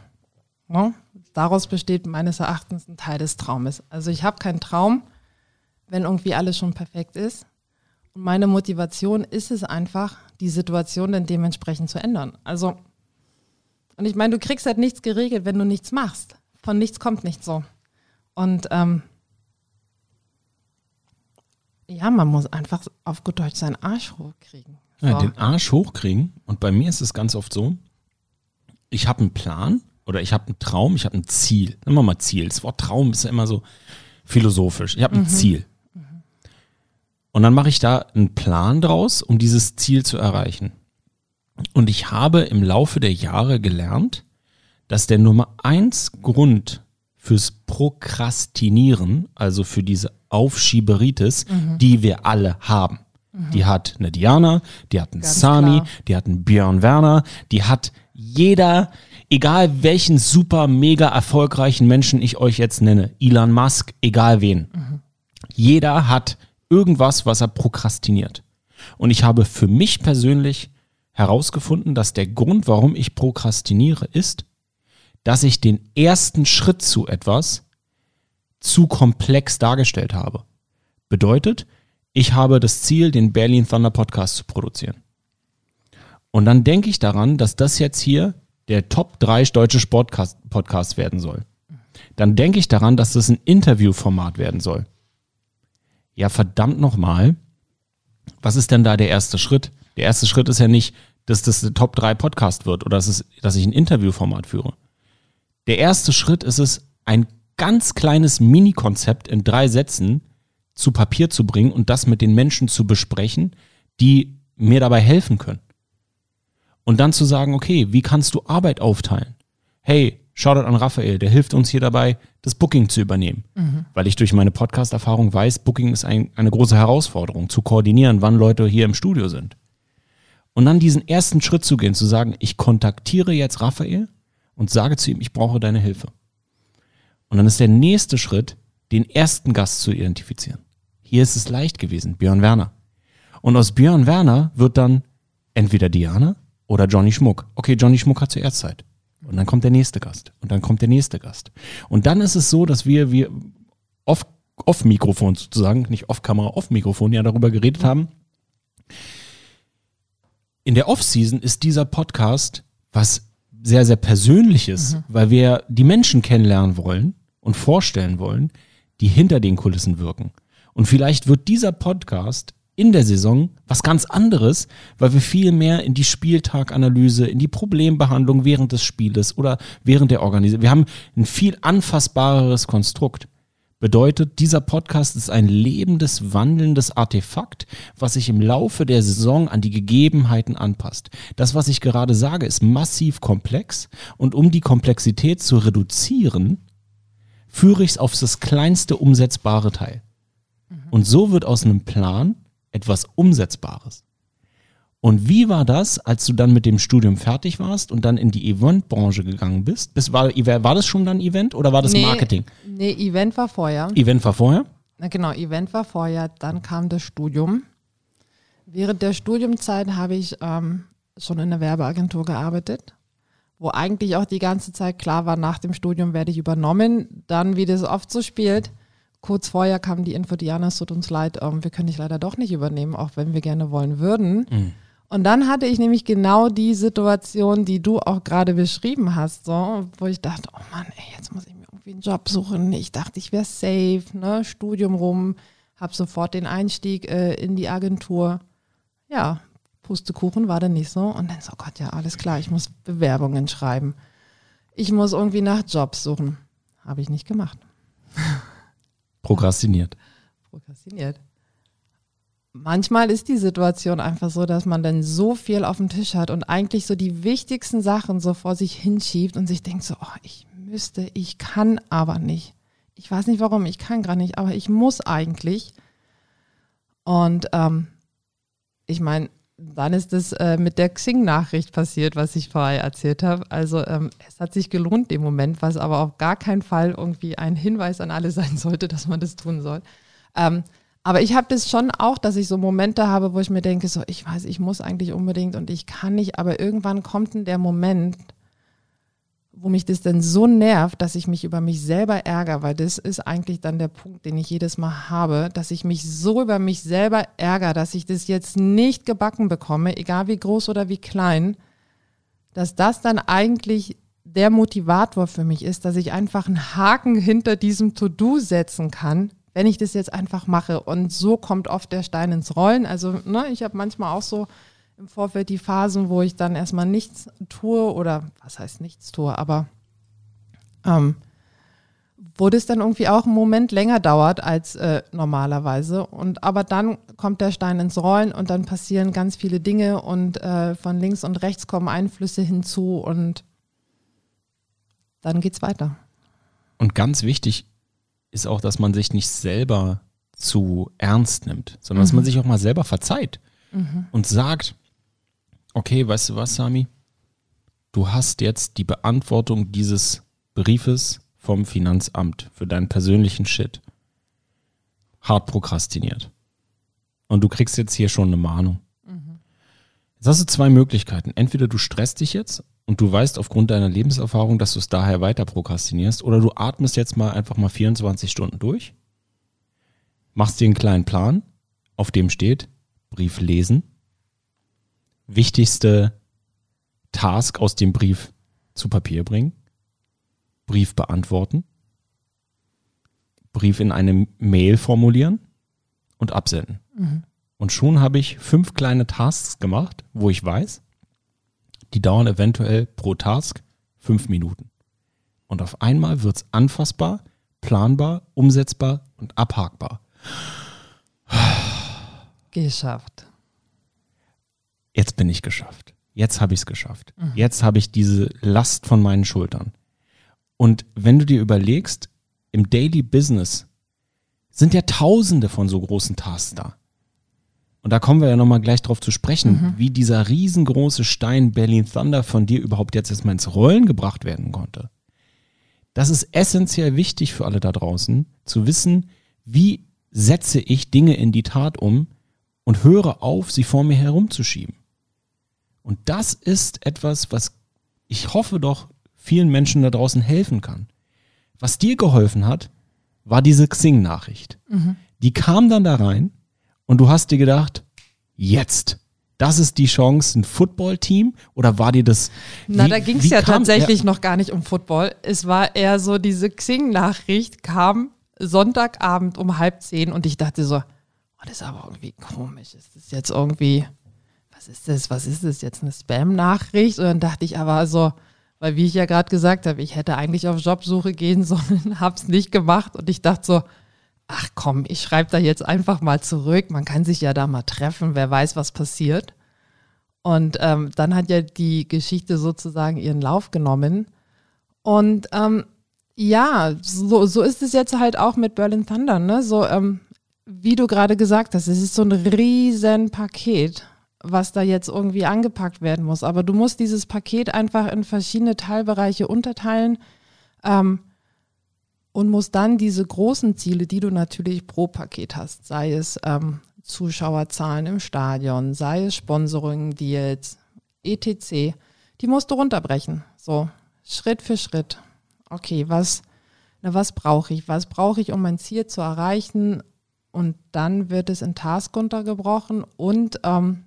S2: Ne? Daraus besteht meines Erachtens ein Teil des Traumes. Also ich habe keinen Traum, wenn irgendwie alles schon perfekt ist. Und meine Motivation ist es einfach, die Situation dann dementsprechend zu ändern. Also, und ich meine, du kriegst halt nichts geregelt, wenn du nichts machst. Von nichts kommt nichts so. Und ähm, ja, man muss einfach auf gut Deutsch seinen Arsch hochkriegen.
S1: So. Ja, den Arsch hochkriegen. Und bei mir ist es ganz oft so, ich habe einen Plan oder ich habe einen Traum, ich habe ein Ziel. Wir mal Ziel. Das Wort Traum ist ja immer so philosophisch. Ich habe ein Ziel. Und dann mache ich da einen Plan draus, um dieses Ziel zu erreichen. Und ich habe im Laufe der Jahre gelernt, dass der Nummer eins Grund fürs Prokrastinieren, also für diese Aufschieberitis, die wir alle haben. Die hat eine Diana, die hat einen
S2: Ganz
S1: Sami,
S2: klar.
S1: die hat einen Björn Werner, die hat jeder, egal welchen super mega erfolgreichen Menschen ich euch jetzt nenne, Elon Musk, egal wen. Jeder hat irgendwas, was er prokrastiniert. Und ich habe für mich persönlich herausgefunden, dass der Grund, warum ich prokrastiniere, ist, dass ich den ersten Schritt zu etwas zu komplex dargestellt habe. Bedeutet, ich habe das Ziel, den Berlin Thunder Podcast zu produzieren. Und dann denke ich daran, dass das jetzt hier der Top 3 deutsche Sportcast Podcast werden soll. Dann denke ich daran, dass das ein Interviewformat werden soll. Ja, verdammt nochmal. Was ist denn da der erste Schritt? Der erste Schritt ist ja nicht, dass das der Top 3 Podcast wird oder dass, es, dass ich ein Interviewformat führe. Der erste Schritt ist es, ein ganz kleines Mini-Konzept in drei Sätzen zu Papier zu bringen und das mit den Menschen zu besprechen, die mir dabei helfen können. Und dann zu sagen, okay, wie kannst du Arbeit aufteilen? Hey, Shoutout an Raphael, der hilft uns hier dabei, das Booking zu übernehmen. Weil ich durch meine Podcast-Erfahrung weiß, Booking ist ein, eine große Herausforderung, zu koordinieren, wann Leute hier im Studio sind. Und dann diesen ersten Schritt zu gehen, zu sagen, ich kontaktiere jetzt Raphael und sage zu ihm, ich brauche deine Hilfe. Und dann ist der nächste Schritt, den ersten Gast zu identifizieren. Hier ist es leicht gewesen, Björn Werner. Und aus Björn Werner wird dann entweder Diana oder Johnny Schmuck. Okay, Johnny Schmuck hat zuerst Zeit. Und dann kommt der nächste Gast. Und dann kommt der nächste Gast. Und dann ist es so, dass wir, wir off, off Mikrofon sozusagen, nicht off Kamera, off Mikrofon ja darüber geredet haben. In der Off-Season ist dieser Podcast was sehr, sehr Persönliches, weil wir die Menschen kennenlernen wollen und vorstellen wollen, die hinter den Kulissen wirken. Und vielleicht wird dieser Podcast in der Saison was ganz anderes, weil wir viel mehr in die Spieltaganalyse, in die Problembehandlung während des Spieles oder während der Organisation. Wir haben ein viel anfassbareres Konstrukt. Bedeutet, dieser Podcast ist ein lebendes, wandelndes Artefakt, was sich im Laufe der Saison an die Gegebenheiten anpasst. Das, was ich gerade sage, ist massiv komplex und um die Komplexität zu reduzieren, führe ich es auf das kleinste umsetzbare Teil. Und so wird aus einem Plan etwas Umsetzbares. Und wie war das, als du dann mit dem Studium fertig warst und dann in die Eventbranche gegangen bist? Bis, war, war das schon dann Event oder war das Marketing?
S2: Nee, Event war vorher.
S1: Event war vorher?
S2: Na genau, Event war vorher, dann kam das Studium. Während der Studiumzeit habe ich ähm, schon in einer Werbeagentur gearbeitet, wo eigentlich auch die ganze Zeit klar war, nach dem Studium werde ich übernommen. Dann, wie das oft so spielt, kurz vorher kam die Info, Diana, es tut uns leid, ähm, wir können dich leider doch nicht übernehmen, auch wenn wir gerne wollen würden.
S1: Mhm.
S2: Und dann hatte ich nämlich genau die Situation, die du auch gerade beschrieben hast, so, wo ich dachte, oh Mann, ey, jetzt muss ich mir irgendwie einen Job suchen. Ich dachte, ich wäre safe, ne, Studium rum, habe sofort den Einstieg äh, in die Agentur. Ja, Pustekuchen war dann nicht so. Und dann so, Gott, ja, alles klar, ich muss Bewerbungen schreiben. Ich muss irgendwie nach Jobs suchen. Habe ich nicht gemacht.
S1: Prokrastiniert.
S2: Prokrastiniert. Manchmal ist die Situation einfach so, dass man dann so viel auf dem Tisch hat und eigentlich so die wichtigsten Sachen so vor sich hinschiebt und sich denkt so, oh, ich müsste, ich kann aber nicht. Ich weiß nicht warum, ich kann gerade nicht, aber ich muss eigentlich. Und ähm, ich meine, dann ist es äh, mit der Xing-Nachricht passiert, was ich vorher erzählt habe. Also ähm, es hat sich gelohnt im Moment, was aber auf gar keinen Fall irgendwie ein Hinweis an alle sein sollte, dass man das tun soll. Ähm, aber ich habe das schon auch, dass ich so Momente habe, wo ich mir denke, so ich weiß, ich muss eigentlich unbedingt und ich kann nicht, aber irgendwann kommt denn der Moment, wo mich das dann so nervt, dass ich mich über mich selber ärgere, weil das ist eigentlich dann der Punkt, den ich jedes Mal habe, dass ich mich so über mich selber ärgere, dass ich das jetzt nicht gebacken bekomme, egal wie groß oder wie klein, dass das dann eigentlich der Motivator für mich ist, dass ich einfach einen Haken hinter diesem To-Do setzen kann, wenn ich das jetzt einfach mache. Und so kommt oft der Stein ins Rollen. Also ne, ich habe manchmal auch so im Vorfeld die Phasen, wo ich dann erstmal nichts tue oder was heißt nichts tue, aber ähm, wo das dann irgendwie auch einen Moment länger dauert als äh, normalerweise. Und aber dann kommt der Stein ins Rollen und dann passieren ganz viele Dinge und äh, von links und rechts kommen Einflüsse hinzu und dann geht's weiter.
S1: Und ganz wichtig ist auch, dass man sich nicht selber zu ernst nimmt, sondern mhm. dass man mhm. sich auch mal selber verzeiht mhm. und sagt, okay, weißt du was, Sami? Du hast jetzt die Beantwortung dieses Briefes vom Finanzamt für deinen persönlichen Shit hart prokrastiniert. Und du kriegst jetzt hier schon eine Mahnung. Mhm. Jetzt hast du zwei Möglichkeiten. Entweder du stresst dich jetzt und du weißt aufgrund deiner Lebenserfahrung, dass du es daher weiter prokrastinierst, oder du atmest jetzt mal einfach mal 24 Stunden durch, machst dir einen kleinen Plan, auf dem steht Brief lesen, wichtigste Task aus dem Brief zu Papier bringen, Brief beantworten, Brief in eine Mail formulieren und absenden. Mhm. Und schon habe ich fünf kleine Tasks gemacht, wo ich weiß, die dauern eventuell pro Task fünf Minuten. Und auf einmal wird es anfassbar, planbar, umsetzbar und abhakbar.
S2: Geschafft.
S1: Jetzt bin ich geschafft. Jetzt habe ich es geschafft. Mhm. Jetzt habe ich diese Last von meinen Schultern. Und wenn du dir überlegst, im Daily Business sind ja tausende von so großen Tasks da. Und da kommen wir ja nochmal gleich drauf zu sprechen, mhm. wie dieser riesengroße Stein Berlin Thunder von dir überhaupt jetzt erstmal ins Rollen gebracht werden konnte. Das ist essentiell wichtig für alle da draußen, zu wissen, wie setze ich Dinge in die Tat um und höre auf, sie vor mir herumzuschieben. Und das ist etwas, was ich hoffe doch vielen Menschen da draußen helfen kann. Was dir geholfen hat, war diese Xing-Nachricht. Mhm. Die kam dann da rein und du hast dir gedacht, jetzt, das ist die Chance, ein Football-Team? Oder war dir das.
S2: Na, wie, da ging es ja tatsächlich ja. noch gar nicht um Football. Es war eher so, diese Xing-Nachricht kam Sonntagabend um halb zehn und ich dachte so, oh, das ist aber irgendwie komisch. Ist das jetzt irgendwie, was ist das? Was ist das jetzt? Eine Spam-Nachricht? Und dann dachte ich aber so, weil wie ich ja gerade gesagt habe, ich hätte eigentlich auf Jobsuche gehen sollen, habe es nicht gemacht und ich dachte so, ach komm, ich schreibe da jetzt einfach mal zurück. Man kann sich ja da mal treffen, wer weiß, was passiert. Und ähm, dann hat ja die Geschichte sozusagen ihren Lauf genommen. Und ähm, ja, so, so ist es jetzt halt auch mit Berlin Thunder. Ne? So, ähm, wie du gerade gesagt hast, es ist so ein riesen Paket was da jetzt irgendwie angepackt werden muss. Aber du musst dieses Paket einfach in verschiedene Teilbereiche unterteilen ähm, und musst dann diese großen Ziele, die du natürlich pro Paket hast, sei es ähm, Zuschauerzahlen im Stadion, sei es Sponsoring, Deals, etc., die musst du runterbrechen. So, Schritt für Schritt. Okay, was, na, was brauche ich? Was brauche ich, um mein Ziel zu erreichen? Und dann wird es in Task runtergebrochen und ähm,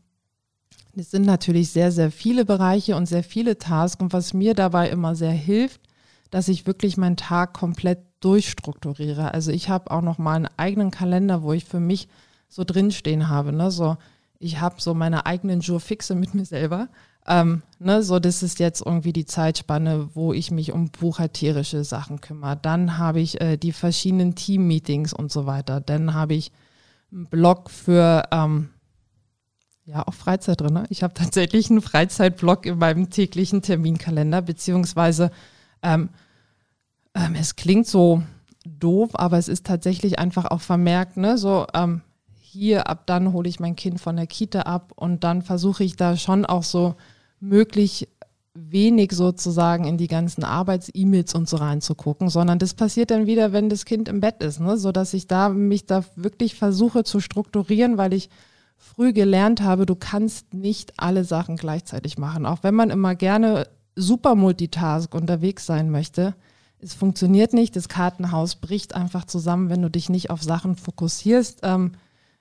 S2: es sind natürlich sehr, sehr viele Bereiche und sehr viele Tasks. Und was mir dabei immer sehr hilft, dass ich wirklich meinen Tag komplett durchstrukturiere. Also ich habe auch noch mal einen eigenen Kalender, wo ich für mich so drinstehen habe. Ne? So, ich habe so meine eigenen Jour-Fixe mit mir selber. Ähm, ne, so, das ist jetzt irgendwie die Zeitspanne, wo ich mich um buchhalterische Sachen kümmere. Dann habe ich äh, die verschiedenen Team-Meetings und so weiter. Dann habe ich einen Blog für ähm, ja, auch Freizeit drin. Ne? Ich habe tatsächlich einen Freizeitblock in meinem täglichen Terminkalender, beziehungsweise ähm, ähm, es klingt so doof, aber es ist tatsächlich einfach auch vermerkt, ne? So, ähm, hier ab dann hole ich mein Kind von der Kita ab und dann versuche ich da schon auch so möglich wenig sozusagen in die ganzen Arbeits-E-Mails und so reinzugucken, sondern das passiert dann wieder, wenn das Kind im Bett ist, ne? so ich da mich da wirklich versuche zu strukturieren, weil ich früh gelernt habe, du kannst nicht alle Sachen gleichzeitig machen. Auch wenn man immer gerne super Multitask unterwegs sein möchte, es funktioniert nicht. Das Kartenhaus bricht einfach zusammen, wenn du dich nicht auf Sachen fokussierst. Ähm,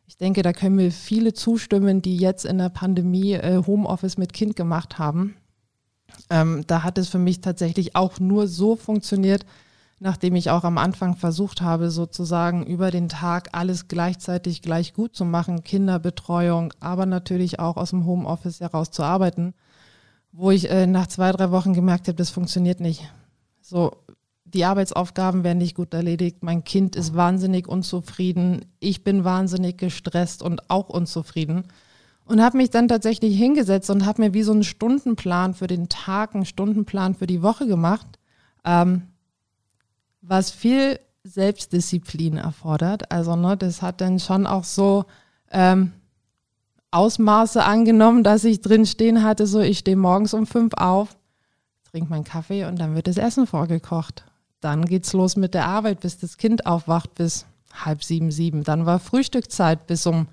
S2: ich denke, da können mir viele zustimmen, die jetzt in der Pandemie äh, Homeoffice mit Kind gemacht haben. Ähm, da hat es für mich tatsächlich auch nur so funktioniert, nachdem ich auch am Anfang versucht habe, sozusagen über den Tag alles gleichzeitig gleich gut zu machen, Kinderbetreuung, aber natürlich auch aus dem Homeoffice heraus zu arbeiten, wo ich äh, nach zwei, drei Wochen gemerkt habe, das funktioniert nicht. So, die Arbeitsaufgaben werden nicht gut erledigt, mein Kind ist wahnsinnig unzufrieden, ich bin wahnsinnig gestresst und auch unzufrieden. Und habe mich dann tatsächlich hingesetzt und habe mir wie so einen Stundenplan für den Tag, einen Stundenplan für die Woche gemacht. Ähm, was viel Selbstdisziplin erfordert. Also ne, das hat dann schon auch so ähm, Ausmaße angenommen, dass ich drin stehen hatte, so ich stehe morgens um fünf auf, trinke meinen Kaffee und dann wird das Essen vorgekocht. Dann geht's los mit der Arbeit, bis das Kind aufwacht, bis halb sieben, sieben. Dann war Frühstückzeit bis um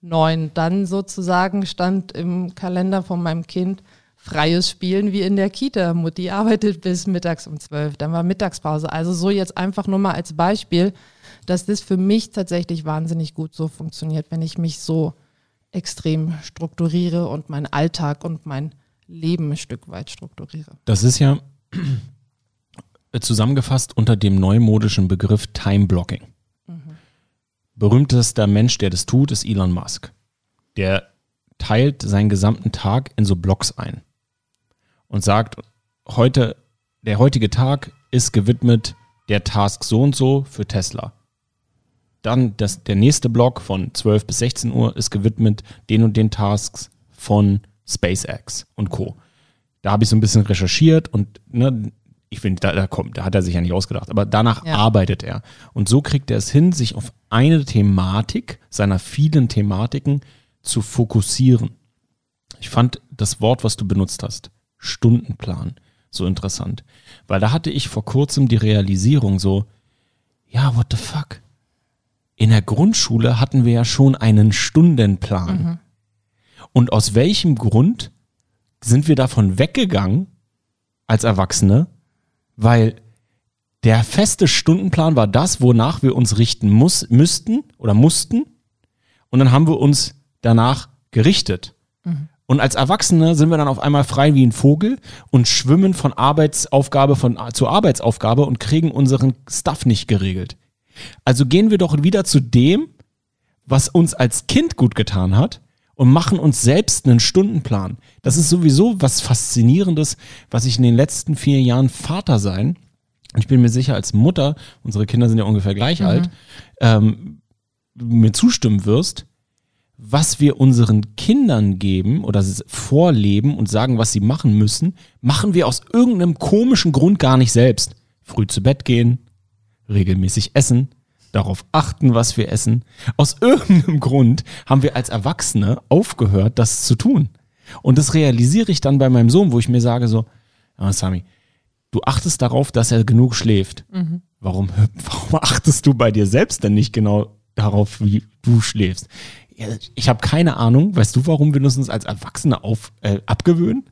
S2: neun. Dann sozusagen stand im Kalender von meinem Kind freies Spielen wie in der Kita. Mutti arbeitet bis mittags um zwölf, dann war Mittagspause. Also so jetzt einfach nur mal als Beispiel, dass das für mich tatsächlich wahnsinnig gut so funktioniert, wenn ich mich so extrem strukturiere und meinen Alltag und mein Leben ein Stück weit strukturiere.
S1: Das ist ja zusammengefasst unter dem neumodischen Begriff Time Blocking. Mhm. Berühmtester Mensch, der das tut, ist Elon Musk. Der teilt seinen gesamten Tag in so Blocks ein und sagt, heute, der heutige Tag ist gewidmet der Task so und so für Tesla. Dann das, der nächste Block von 12 bis 16 Uhr ist gewidmet den und den Tasks von SpaceX und Co. Da habe ich so ein bisschen recherchiert und ne, ich finde, da, da, kommt, da hat er sich ja nicht ausgedacht, aber danach ja. arbeitet er. Und so kriegt er es hin, sich auf eine Thematik seiner vielen Thematiken zu fokussieren. Ich fand das Wort, was du benutzt hast, Stundenplan so interessant. Weil da hatte ich vor kurzem die Realisierung so, ja, what the fuck? In der Grundschule hatten wir ja schon einen Stundenplan. Mhm. Und aus welchem Grund sind wir davon weggegangen als Erwachsene? Weil der feste Stundenplan war das, wonach wir uns richten muss, müssten oder mussten. Und dann haben wir uns danach gerichtet. Mhm. Und als Erwachsene sind wir dann auf einmal frei wie ein Vogel und schwimmen von Arbeitsaufgabe von, zu Arbeitsaufgabe und kriegen unseren Stuff nicht geregelt. Also gehen wir doch wieder zu dem, was uns als Kind gut getan hat und machen uns selbst einen Stundenplan. Das ist sowieso was Faszinierendes, was ich in den letzten vier Jahren Vater sein. Ich bin mir sicher, als Mutter, unsere Kinder sind ja ungefähr gleich mhm. alt, ähm, mir zustimmen wirst, was wir unseren Kindern geben oder vorleben und sagen, was sie machen müssen, machen wir aus irgendeinem komischen Grund gar nicht selbst. Früh zu Bett gehen, regelmäßig essen, darauf achten, was wir essen. Aus irgendeinem Grund haben wir als Erwachsene aufgehört, das zu tun. Und das realisiere ich dann bei meinem Sohn, wo ich mir sage so, ja, Sami, du achtest darauf, dass er genug schläft. Mhm. Warum, warum achtest du bei dir selbst denn nicht genau darauf, wie du schläfst? Ich habe keine Ahnung. Weißt du, warum wir uns als Erwachsene auf, äh, abgewöhnen?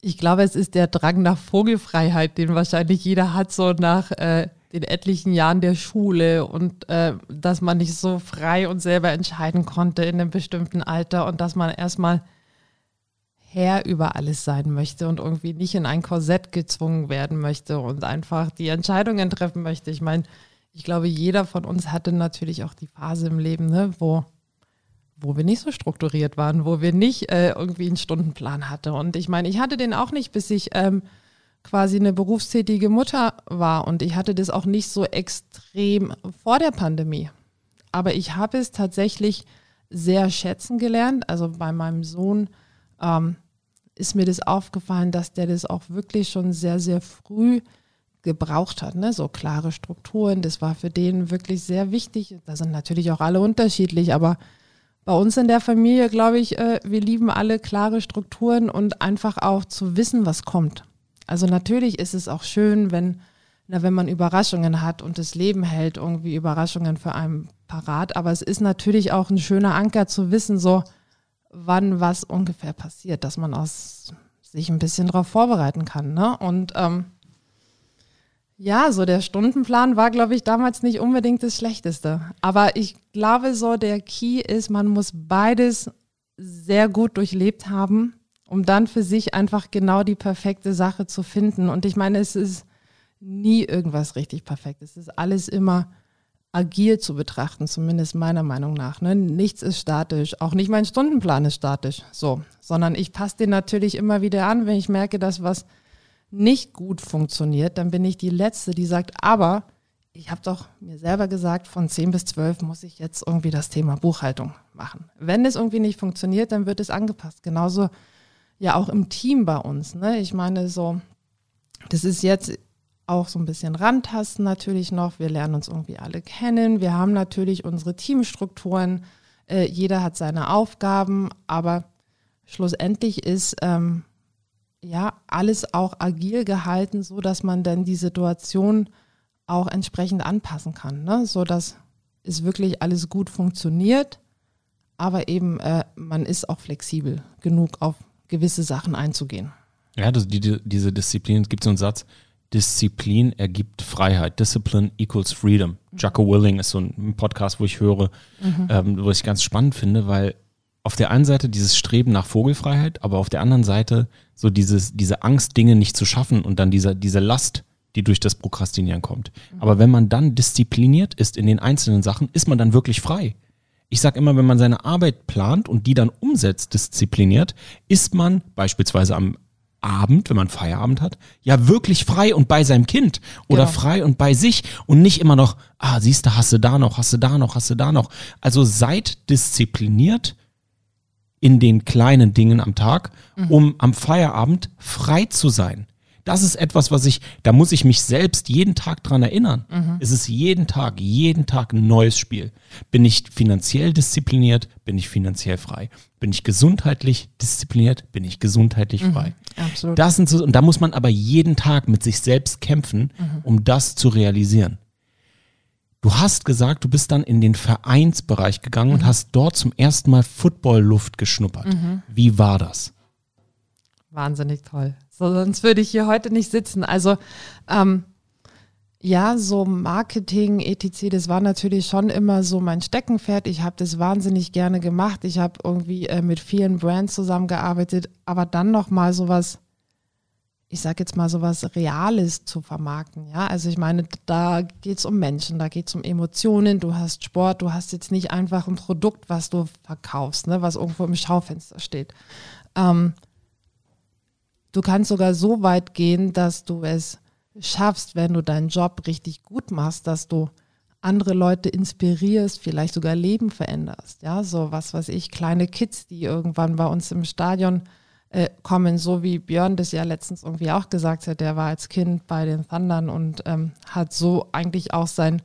S2: Ich glaube, es ist der Drang nach Vogelfreiheit, den wahrscheinlich jeder hat, so nach äh, den etlichen Jahren der Schule und äh, dass man nicht so frei und selber entscheiden konnte in einem bestimmten Alter und dass man erstmal Herr über alles sein möchte und irgendwie nicht in ein Korsett gezwungen werden möchte und einfach die Entscheidungen treffen möchte. Ich meine, ich glaube, jeder von uns hatte natürlich auch die Phase im Leben, ne, wo wo wir nicht so strukturiert waren, wo wir nicht äh, irgendwie einen Stundenplan hatten. Und ich meine, ich hatte den auch nicht, bis ich ähm, quasi eine berufstätige Mutter war. Und ich hatte das auch nicht so extrem vor der Pandemie. Aber ich habe es tatsächlich sehr schätzen gelernt. Also bei meinem Sohn ähm, ist mir das aufgefallen, dass der das auch wirklich schon sehr, sehr früh gebraucht hat. Ne? So klare Strukturen, das war für den wirklich sehr wichtig. Da sind natürlich auch alle unterschiedlich, aber bei uns in der Familie, glaube ich, äh, wir lieben alle klare Strukturen und einfach auch zu wissen, was kommt. Also natürlich ist es auch schön, wenn, na, wenn man Überraschungen hat und das Leben hält irgendwie Überraschungen für einen parat. Aber es ist natürlich auch ein schöner Anker zu wissen, so wann was ungefähr passiert, dass man aus sich ein bisschen darauf vorbereiten kann. Ne? Und ähm, ja, so der Stundenplan war, glaube ich, damals nicht unbedingt das Schlechteste. Aber ich glaube, so der Key ist, man muss beides sehr gut durchlebt haben, um dann für sich einfach genau die perfekte Sache zu finden. Und ich meine, es ist nie irgendwas richtig perfekt. Es ist alles immer agil zu betrachten, zumindest meiner Meinung nach. Ne? Nichts ist statisch, auch nicht mein Stundenplan ist statisch, so, sondern ich passe den natürlich immer wieder an, wenn ich merke, dass was nicht gut funktioniert, dann bin ich die Letzte, die sagt, aber ich habe doch mir selber gesagt, von 10 bis 12 muss ich jetzt irgendwie das Thema Buchhaltung machen. Wenn es irgendwie nicht funktioniert, dann wird es angepasst. Genauso ja auch im Team bei uns. Ne? Ich meine, so, das ist jetzt auch so ein bisschen Randtasten natürlich noch. Wir lernen uns irgendwie alle kennen. Wir haben natürlich unsere Teamstrukturen. Äh, jeder hat seine Aufgaben, aber schlussendlich ist ähm, ja alles auch agil gehalten, so dass man dann die Situation auch entsprechend anpassen kann, ne? so dass es wirklich alles gut funktioniert, aber eben äh, man ist auch flexibel genug auf gewisse Sachen einzugehen.
S1: Ja, das, die, diese Disziplin, es gibt so einen Satz, Disziplin ergibt Freiheit. Discipline equals freedom. Jocko Willing ist so ein Podcast, wo ich höre, mhm. ähm, wo ich ganz spannend finde, weil auf der einen Seite dieses Streben nach Vogelfreiheit, aber auf der anderen Seite so dieses, diese Angst, Dinge nicht zu schaffen und dann diese, diese Last, die durch das Prokrastinieren kommt. Mhm. Aber wenn man dann diszipliniert ist in den einzelnen Sachen, ist man dann wirklich frei. Ich sage immer, wenn man seine Arbeit plant und die dann umsetzt, diszipliniert, ist man beispielsweise am Abend, wenn man Feierabend hat, ja wirklich frei und bei seinem Kind oder genau. frei und bei sich und nicht immer noch, ah, siehst du, hast du da noch, hast du da noch, hast du da noch. Also seid diszipliniert in den kleinen Dingen am Tag, mhm. um am Feierabend frei zu sein. Das ist etwas, was ich, da muss ich mich selbst jeden Tag dran erinnern. Mhm. Es ist jeden Tag, jeden Tag ein neues Spiel. Bin ich finanziell diszipliniert, bin ich finanziell frei. Bin ich gesundheitlich diszipliniert, bin ich gesundheitlich mhm. frei. Absolut. Das sind so, und da muss man aber jeden Tag mit sich selbst kämpfen, mhm. um das zu realisieren. Du hast gesagt, du bist dann in den Vereinsbereich gegangen und mhm. hast dort zum ersten Mal Football-Luft geschnuppert. Mhm. Wie war das?
S2: Wahnsinnig toll. So, sonst würde ich hier heute nicht sitzen. Also ähm, ja, so Marketing, etc., das war natürlich schon immer so mein Steckenpferd. Ich habe das wahnsinnig gerne gemacht. Ich habe irgendwie äh, mit vielen Brands zusammengearbeitet, aber dann nochmal sowas, ich sage jetzt mal sowas Reales zu vermarkten. Ja, also ich meine, da geht es um Menschen, da geht es um Emotionen. Du hast Sport, du hast jetzt nicht einfach ein Produkt, was du verkaufst, ne, was irgendwo im Schaufenster steht. Ähm, Du kannst sogar so weit gehen, dass du es schaffst, wenn du deinen Job richtig gut machst, dass du andere Leute inspirierst, vielleicht sogar Leben veränderst. Ja, so was weiß ich, kleine Kids, die irgendwann bei uns im Stadion äh, kommen, so wie Björn das ja letztens irgendwie auch gesagt hat, der war als Kind bei den Thundern und ähm, hat so eigentlich auch sein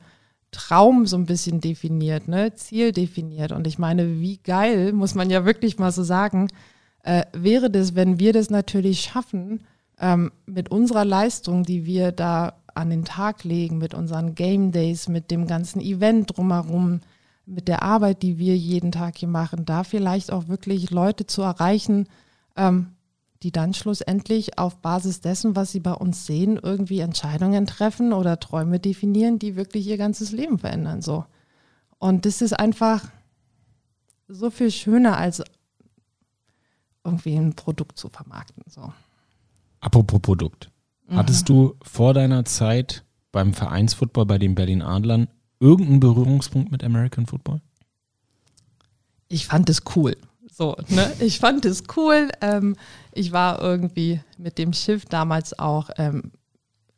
S2: Traum so ein bisschen definiert, ne, Ziel definiert. Und ich meine, wie geil, muss man ja wirklich mal so sagen, äh, wäre das, wenn wir das natürlich schaffen, ähm, mit unserer Leistung, die wir da an den Tag legen, mit unseren Game Days, mit dem ganzen Event drumherum, mit der Arbeit, die wir jeden Tag hier machen, da vielleicht auch wirklich Leute zu erreichen, ähm, die dann schlussendlich auf Basis dessen, was sie bei uns sehen, irgendwie Entscheidungen treffen oder Träume definieren, die wirklich ihr ganzes Leben verändern. So. Und das ist einfach so viel schöner als irgendwie ein Produkt zu vermarkten. So.
S1: Apropos Produkt. Mhm. Hattest du vor deiner Zeit beim Vereinsfootball bei den Berlin Adlern irgendeinen Berührungspunkt mit American Football?
S2: Ich fand es cool. So, ne? Ich fand es cool. Ähm, ich war irgendwie mit dem Schiff damals auch ähm,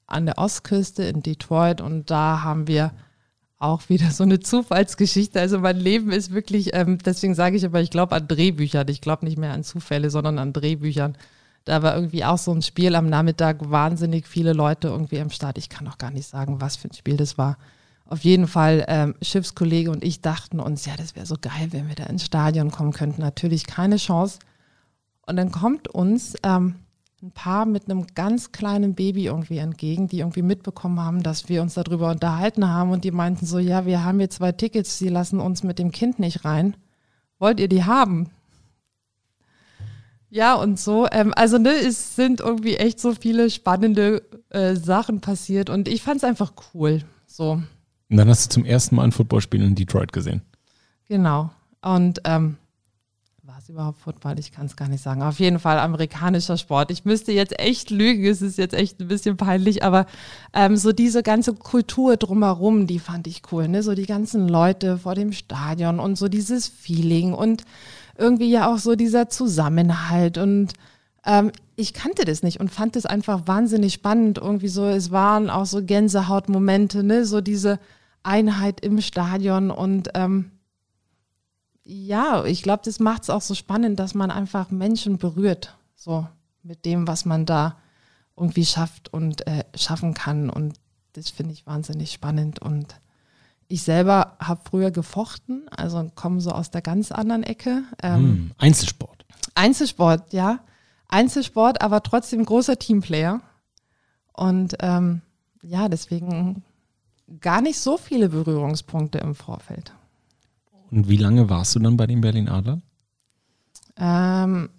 S2: an der Ostküste in Detroit und da haben wir auch wieder so eine Zufallsgeschichte. Also mein Leben ist wirklich, ähm, deswegen sage ich aber, ich glaube an Drehbüchern. Ich glaube nicht mehr an Zufälle, sondern an Drehbüchern. Da war irgendwie auch so ein Spiel am Nachmittag, wahnsinnig viele Leute irgendwie am Start. Ich kann auch gar nicht sagen, was für ein Spiel das war. Auf jeden Fall, ähm, Schiffskollege und ich dachten uns, ja, das wäre so geil, wenn wir da ins Stadion kommen könnten. Natürlich keine Chance. Und dann kommt uns ähm, ein Paar mit einem ganz kleinen Baby irgendwie entgegen, die irgendwie mitbekommen haben, dass wir uns darüber unterhalten haben und die meinten so, ja, wir haben hier zwei Tickets, sie lassen uns mit dem Kind nicht rein. Wollt ihr die haben? Ja, und so. Ähm, also ne, es sind irgendwie echt so viele spannende äh, Sachen passiert und ich fand es einfach cool. So.
S1: Und dann hast du zum ersten Mal ein Footballspiel in Detroit gesehen.
S2: Genau. Und ähm, war es überhaupt Football? Ich kann es gar nicht sagen. Auf jeden Fall amerikanischer Sport. Ich müsste jetzt echt lügen, es ist jetzt echt ein bisschen peinlich, aber ähm, so diese ganze Kultur drumherum, die fand ich cool. Ne? So die ganzen Leute vor dem Stadion und so dieses Feeling und irgendwie ja auch so dieser Zusammenhalt und ähm, ich kannte das nicht und fand es einfach wahnsinnig spannend. Irgendwie so, es waren auch so Gänsehautmomente, ne? so diese Einheit im Stadion und ähm, ja, ich glaube, das macht es auch so spannend, dass man einfach Menschen berührt, so mit dem, was man da irgendwie schafft und äh, schaffen kann. Und das finde ich wahnsinnig spannend. Und ich selber habe früher gefochten, also komme so aus der ganz anderen Ecke.
S1: Ähm, hm, Einzelsport.
S2: Einzelsport, ja. Einzelsport, aber trotzdem großer Teamplayer. Und ähm, ja, deswegen gar nicht so viele Berührungspunkte im Vorfeld.
S1: Und wie lange warst du dann bei den Berlin Adlern?
S2: Ähm,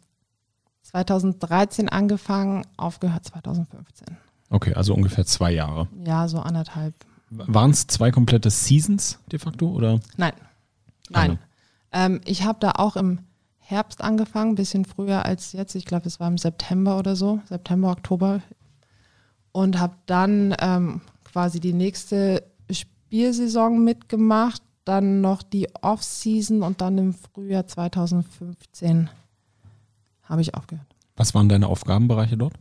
S2: 2013 angefangen, aufgehört 2015.
S1: Okay, also ungefähr zwei Jahre.
S2: Ja, so anderthalb.
S1: Waren es zwei komplette Seasons de facto oder?
S2: Nein, nein. Ähm, ich habe da auch im Herbst angefangen, ein bisschen früher als jetzt. Ich glaube, es war im September oder so, September, Oktober. Und habe dann ähm, quasi die nächste Spielsaison mitgemacht dann noch die Off-Season und dann im Frühjahr 2015 habe ich aufgehört.
S1: Was waren deine Aufgabenbereiche dort?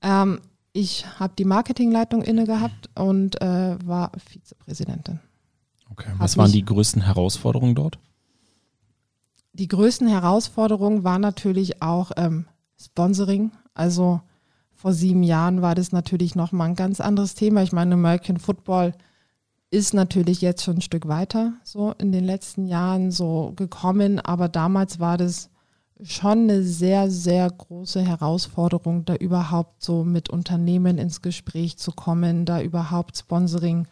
S2: Ähm, ich habe die Marketingleitung inne gehabt und äh, war Vizepräsidentin.
S1: Okay. Was waren die größten Herausforderungen dort?
S2: Die größten Herausforderungen waren natürlich auch ähm, Sponsoring. Also vor sieben Jahren war das natürlich nochmal ein ganz anderes Thema. Ich meine, American Football ist natürlich jetzt schon ein Stück weiter so in den letzten Jahren so gekommen, aber damals war das schon eine sehr, sehr große Herausforderung, da überhaupt so mit Unternehmen ins Gespräch zu kommen, da überhaupt Sponsoring,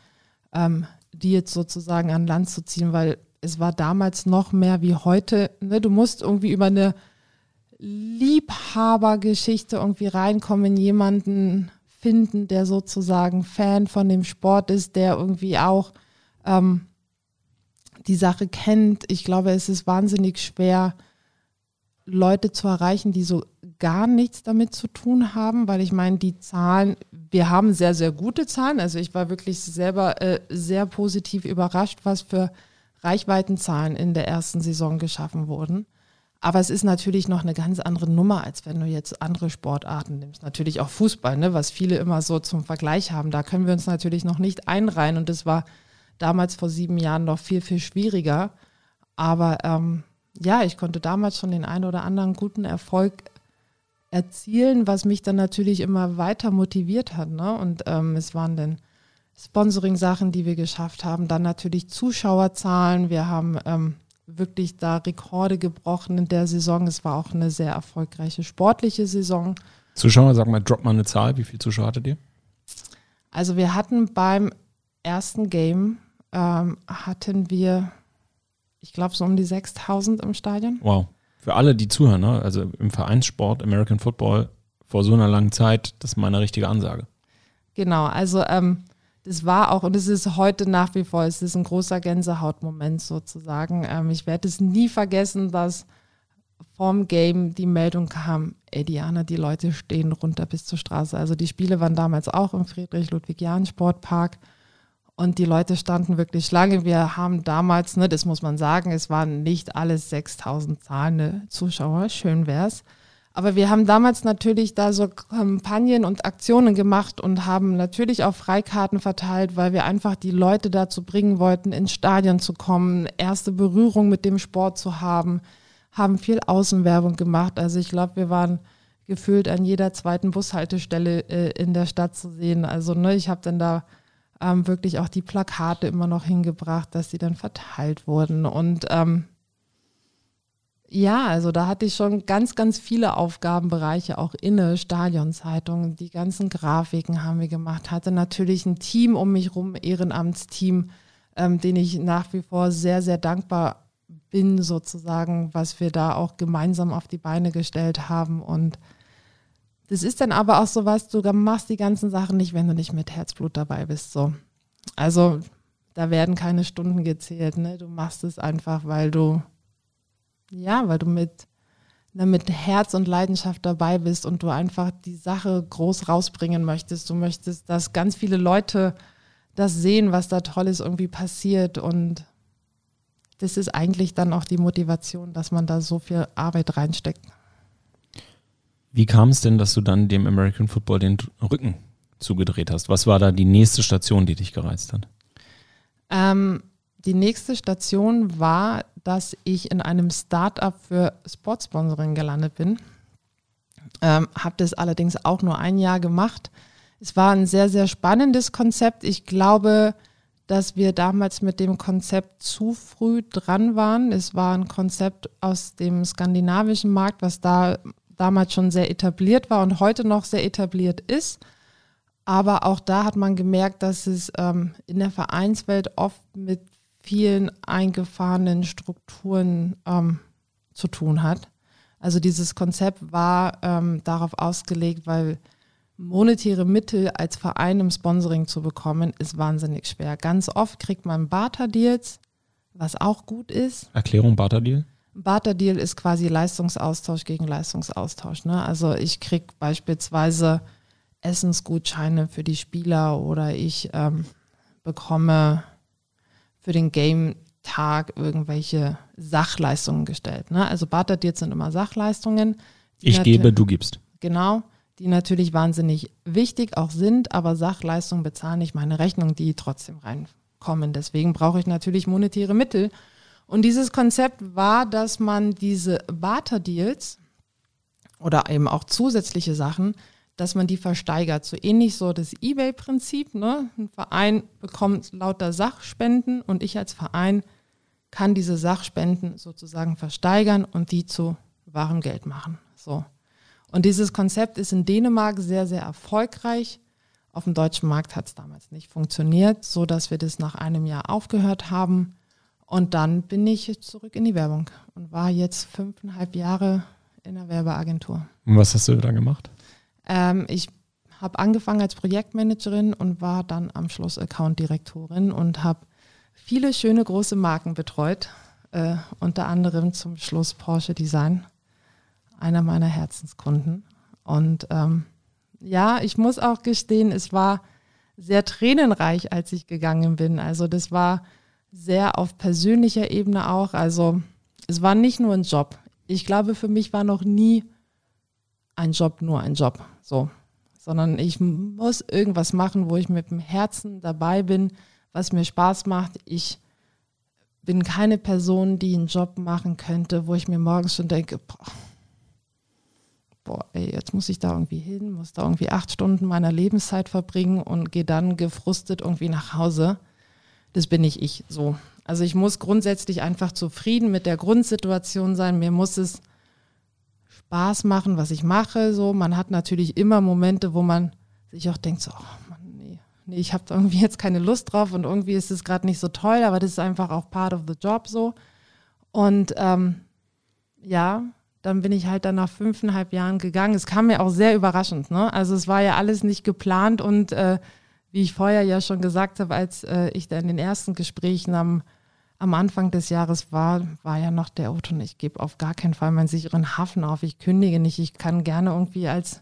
S2: ähm, die jetzt sozusagen an Land zu ziehen, weil es war damals noch mehr wie heute. Ne? Du musst irgendwie über eine Liebhabergeschichte irgendwie reinkommen, jemanden finden, der sozusagen Fan von dem Sport ist, der irgendwie auch ähm, die Sache kennt. Ich glaube, es ist wahnsinnig schwer, Leute zu erreichen, die so gar nichts damit zu tun haben, weil ich meine, die Zahlen, wir haben sehr, sehr gute Zahlen. Also ich war wirklich selber äh, sehr positiv überrascht, was für Reichweitenzahlen in der ersten Saison geschaffen wurden. Aber es ist natürlich noch eine ganz andere Nummer, als wenn du jetzt andere Sportarten nimmst. Natürlich auch Fußball, ne, was viele immer so zum Vergleich haben. Da können wir uns natürlich noch nicht einreihen. Und das war damals vor sieben Jahren noch viel, viel schwieriger. Aber ähm, ja, ich konnte damals schon den einen oder anderen guten Erfolg erzielen, was mich dann natürlich immer weiter motiviert hat. Ne? Und ähm, es waren dann Sponsoring-Sachen, die wir geschafft haben. Dann natürlich Zuschauerzahlen. Wir haben ähm, wirklich da Rekorde gebrochen in der Saison. Es war auch eine sehr erfolgreiche sportliche Saison.
S1: Zuschauer, sag mal, drop mal eine Zahl. Wie viele Zuschauer hattet ihr?
S2: Also wir hatten beim ersten Game, ähm, hatten wir, ich glaube, so um die 6000 im Stadion.
S1: Wow. Für alle, die zuhören, ne? also im Vereinssport, American Football, vor so einer langen Zeit, das ist mal eine richtige Ansage.
S2: Genau, also ähm, das war auch, und es ist heute nach wie vor, es ist ein großer Gänsehautmoment sozusagen. Ähm, ich werde es nie vergessen, dass vorm Game die Meldung kam, ey Diana, die Leute stehen runter bis zur Straße. Also die Spiele waren damals auch im Friedrich-Ludwig-Jahn-Sportpark und die Leute standen wirklich Schlange. Wir haben damals, ne, das muss man sagen, es waren nicht alles 6000 zahlende Zuschauer, schön wär's. Aber wir haben damals natürlich da so Kampagnen und Aktionen gemacht und haben natürlich auch Freikarten verteilt, weil wir einfach die Leute dazu bringen wollten, ins Stadion zu kommen, erste Berührung mit dem Sport zu haben, haben viel Außenwerbung gemacht. Also ich glaube, wir waren gefühlt an jeder zweiten Bushaltestelle äh, in der Stadt zu sehen. Also ne, ich habe dann da ähm, wirklich auch die Plakate immer noch hingebracht, dass sie dann verteilt wurden. Und ähm, ja, also da hatte ich schon ganz, ganz viele Aufgabenbereiche auch inne, Stadionzeitung, die ganzen Grafiken haben wir gemacht, hatte natürlich ein Team um mich rum, Ehrenamtsteam, ähm, den ich nach wie vor sehr, sehr dankbar bin, sozusagen, was wir da auch gemeinsam auf die Beine gestellt haben. Und das ist dann aber auch so was, du machst die ganzen Sachen nicht, wenn du nicht mit Herzblut dabei bist. So. Also da werden keine Stunden gezählt, ne? Du machst es einfach, weil du Ja, weil du mit, ne, mit Herz und Leidenschaft dabei bist und du einfach die Sache groß rausbringen möchtest. Du möchtest, dass ganz viele Leute das sehen, was da Tolles irgendwie passiert. Und das ist eigentlich dann auch die Motivation, dass man da so viel Arbeit reinsteckt.
S1: Wie kam es denn, dass du dann dem American Football den Rücken zugedreht hast? Was war da die nächste Station, die dich gereizt hat?
S2: Ähm, die nächste Station war, dass ich in einem Startup für Sportsponsoring gelandet bin. Ähm, Habe das allerdings auch nur ein Jahr gemacht. Es war ein sehr, sehr spannendes Konzept. Ich glaube, dass wir damals mit dem Konzept zu früh dran waren. Es war ein Konzept aus dem skandinavischen Markt, was da damals schon sehr etabliert war und heute noch sehr etabliert ist. Aber auch da hat man gemerkt, dass es ähm, in der Vereinswelt oft mit vielen eingefahrenen Strukturen ähm, zu tun hat. Also dieses Konzept war ähm, darauf ausgelegt, weil monetäre Mittel als Verein im Sponsoring zu bekommen, ist wahnsinnig schwer. Ganz oft kriegt man Barter-Deals, was auch gut ist.
S1: Erklärung Barter-Deal?
S2: Barter-Deal ist quasi Leistungsaustausch gegen Leistungsaustausch. Ne? Also ich kriege beispielsweise Essensgutscheine für die Spieler oder ich ähm, bekomme für den Game-Tag irgendwelche Sachleistungen gestellt. Ne? Also Barter-Deals sind immer Sachleistungen.
S1: Ich gebe, du gibst.
S2: Genau, die natürlich wahnsinnig wichtig auch sind, aber Sachleistungen bezahlen nicht meine Rechnung, die trotzdem reinkommen. Deswegen brauche ich natürlich monetäre Mittel. Und dieses Konzept war, dass man diese Barter-Deals oder eben auch zusätzliche Sachen dass man die versteigert. So ähnlich so das Ebay-Prinzip. Ne? Ein Verein bekommt lauter Sachspenden und ich als Verein kann diese Sachspenden sozusagen versteigern und die zu wahrem Geld machen. So. Und dieses Konzept ist in Dänemark sehr, sehr erfolgreich. Auf dem deutschen Markt hat es damals nicht funktioniert, so dass wir das nach einem Jahr aufgehört haben. Und dann bin ich zurück in die Werbung und war jetzt fünfeinhalb Jahre in der Werbeagentur.
S1: Und was hast du da gemacht?
S2: Ähm, ich habe angefangen als Projektmanagerin und war dann am Schluss Account-Direktorin und habe viele schöne große Marken betreut, äh, unter anderem zum Schluss Porsche Design, einer meiner Herzenskunden. Und ähm, ja, ich muss auch gestehen, es war sehr tränenreich, als ich gegangen bin. Also das war sehr auf persönlicher Ebene auch. Also es war nicht nur ein Job. Ich glaube, für mich war noch nie ein Job nur ein Job. So. Sondern ich muss irgendwas machen, wo ich mit dem Herzen dabei bin, was mir Spaß macht. Ich bin keine Person, die einen Job machen könnte, wo ich mir morgens schon denke, boah, boah ey, jetzt muss ich da irgendwie hin, muss da irgendwie acht Stunden meiner Lebenszeit verbringen und gehe dann gefrustet irgendwie nach Hause. Das bin nicht ich so. Also ich muss grundsätzlich einfach zufrieden mit der Grundsituation sein. Mir muss es Spaß machen, was ich mache. So, man hat natürlich immer Momente, wo man sich auch denkt, so, oh Mann, nee, nee, ich habe irgendwie jetzt keine Lust drauf und irgendwie ist es gerade nicht so toll, aber das ist einfach auch part of the job so. Und ähm, ja, dann bin ich halt dann nach fünfeinhalb Jahren gegangen. Es kam mir auch sehr überraschend. Ne? Also es war ja alles nicht geplant und äh, wie ich vorher ja schon gesagt habe, als äh, ich da in den ersten Gesprächen am am Anfang des Jahres war, war ja noch der Otto, ich gebe auf gar keinen Fall meinen sicheren Hafen auf, ich kündige nicht, ich kann gerne irgendwie als,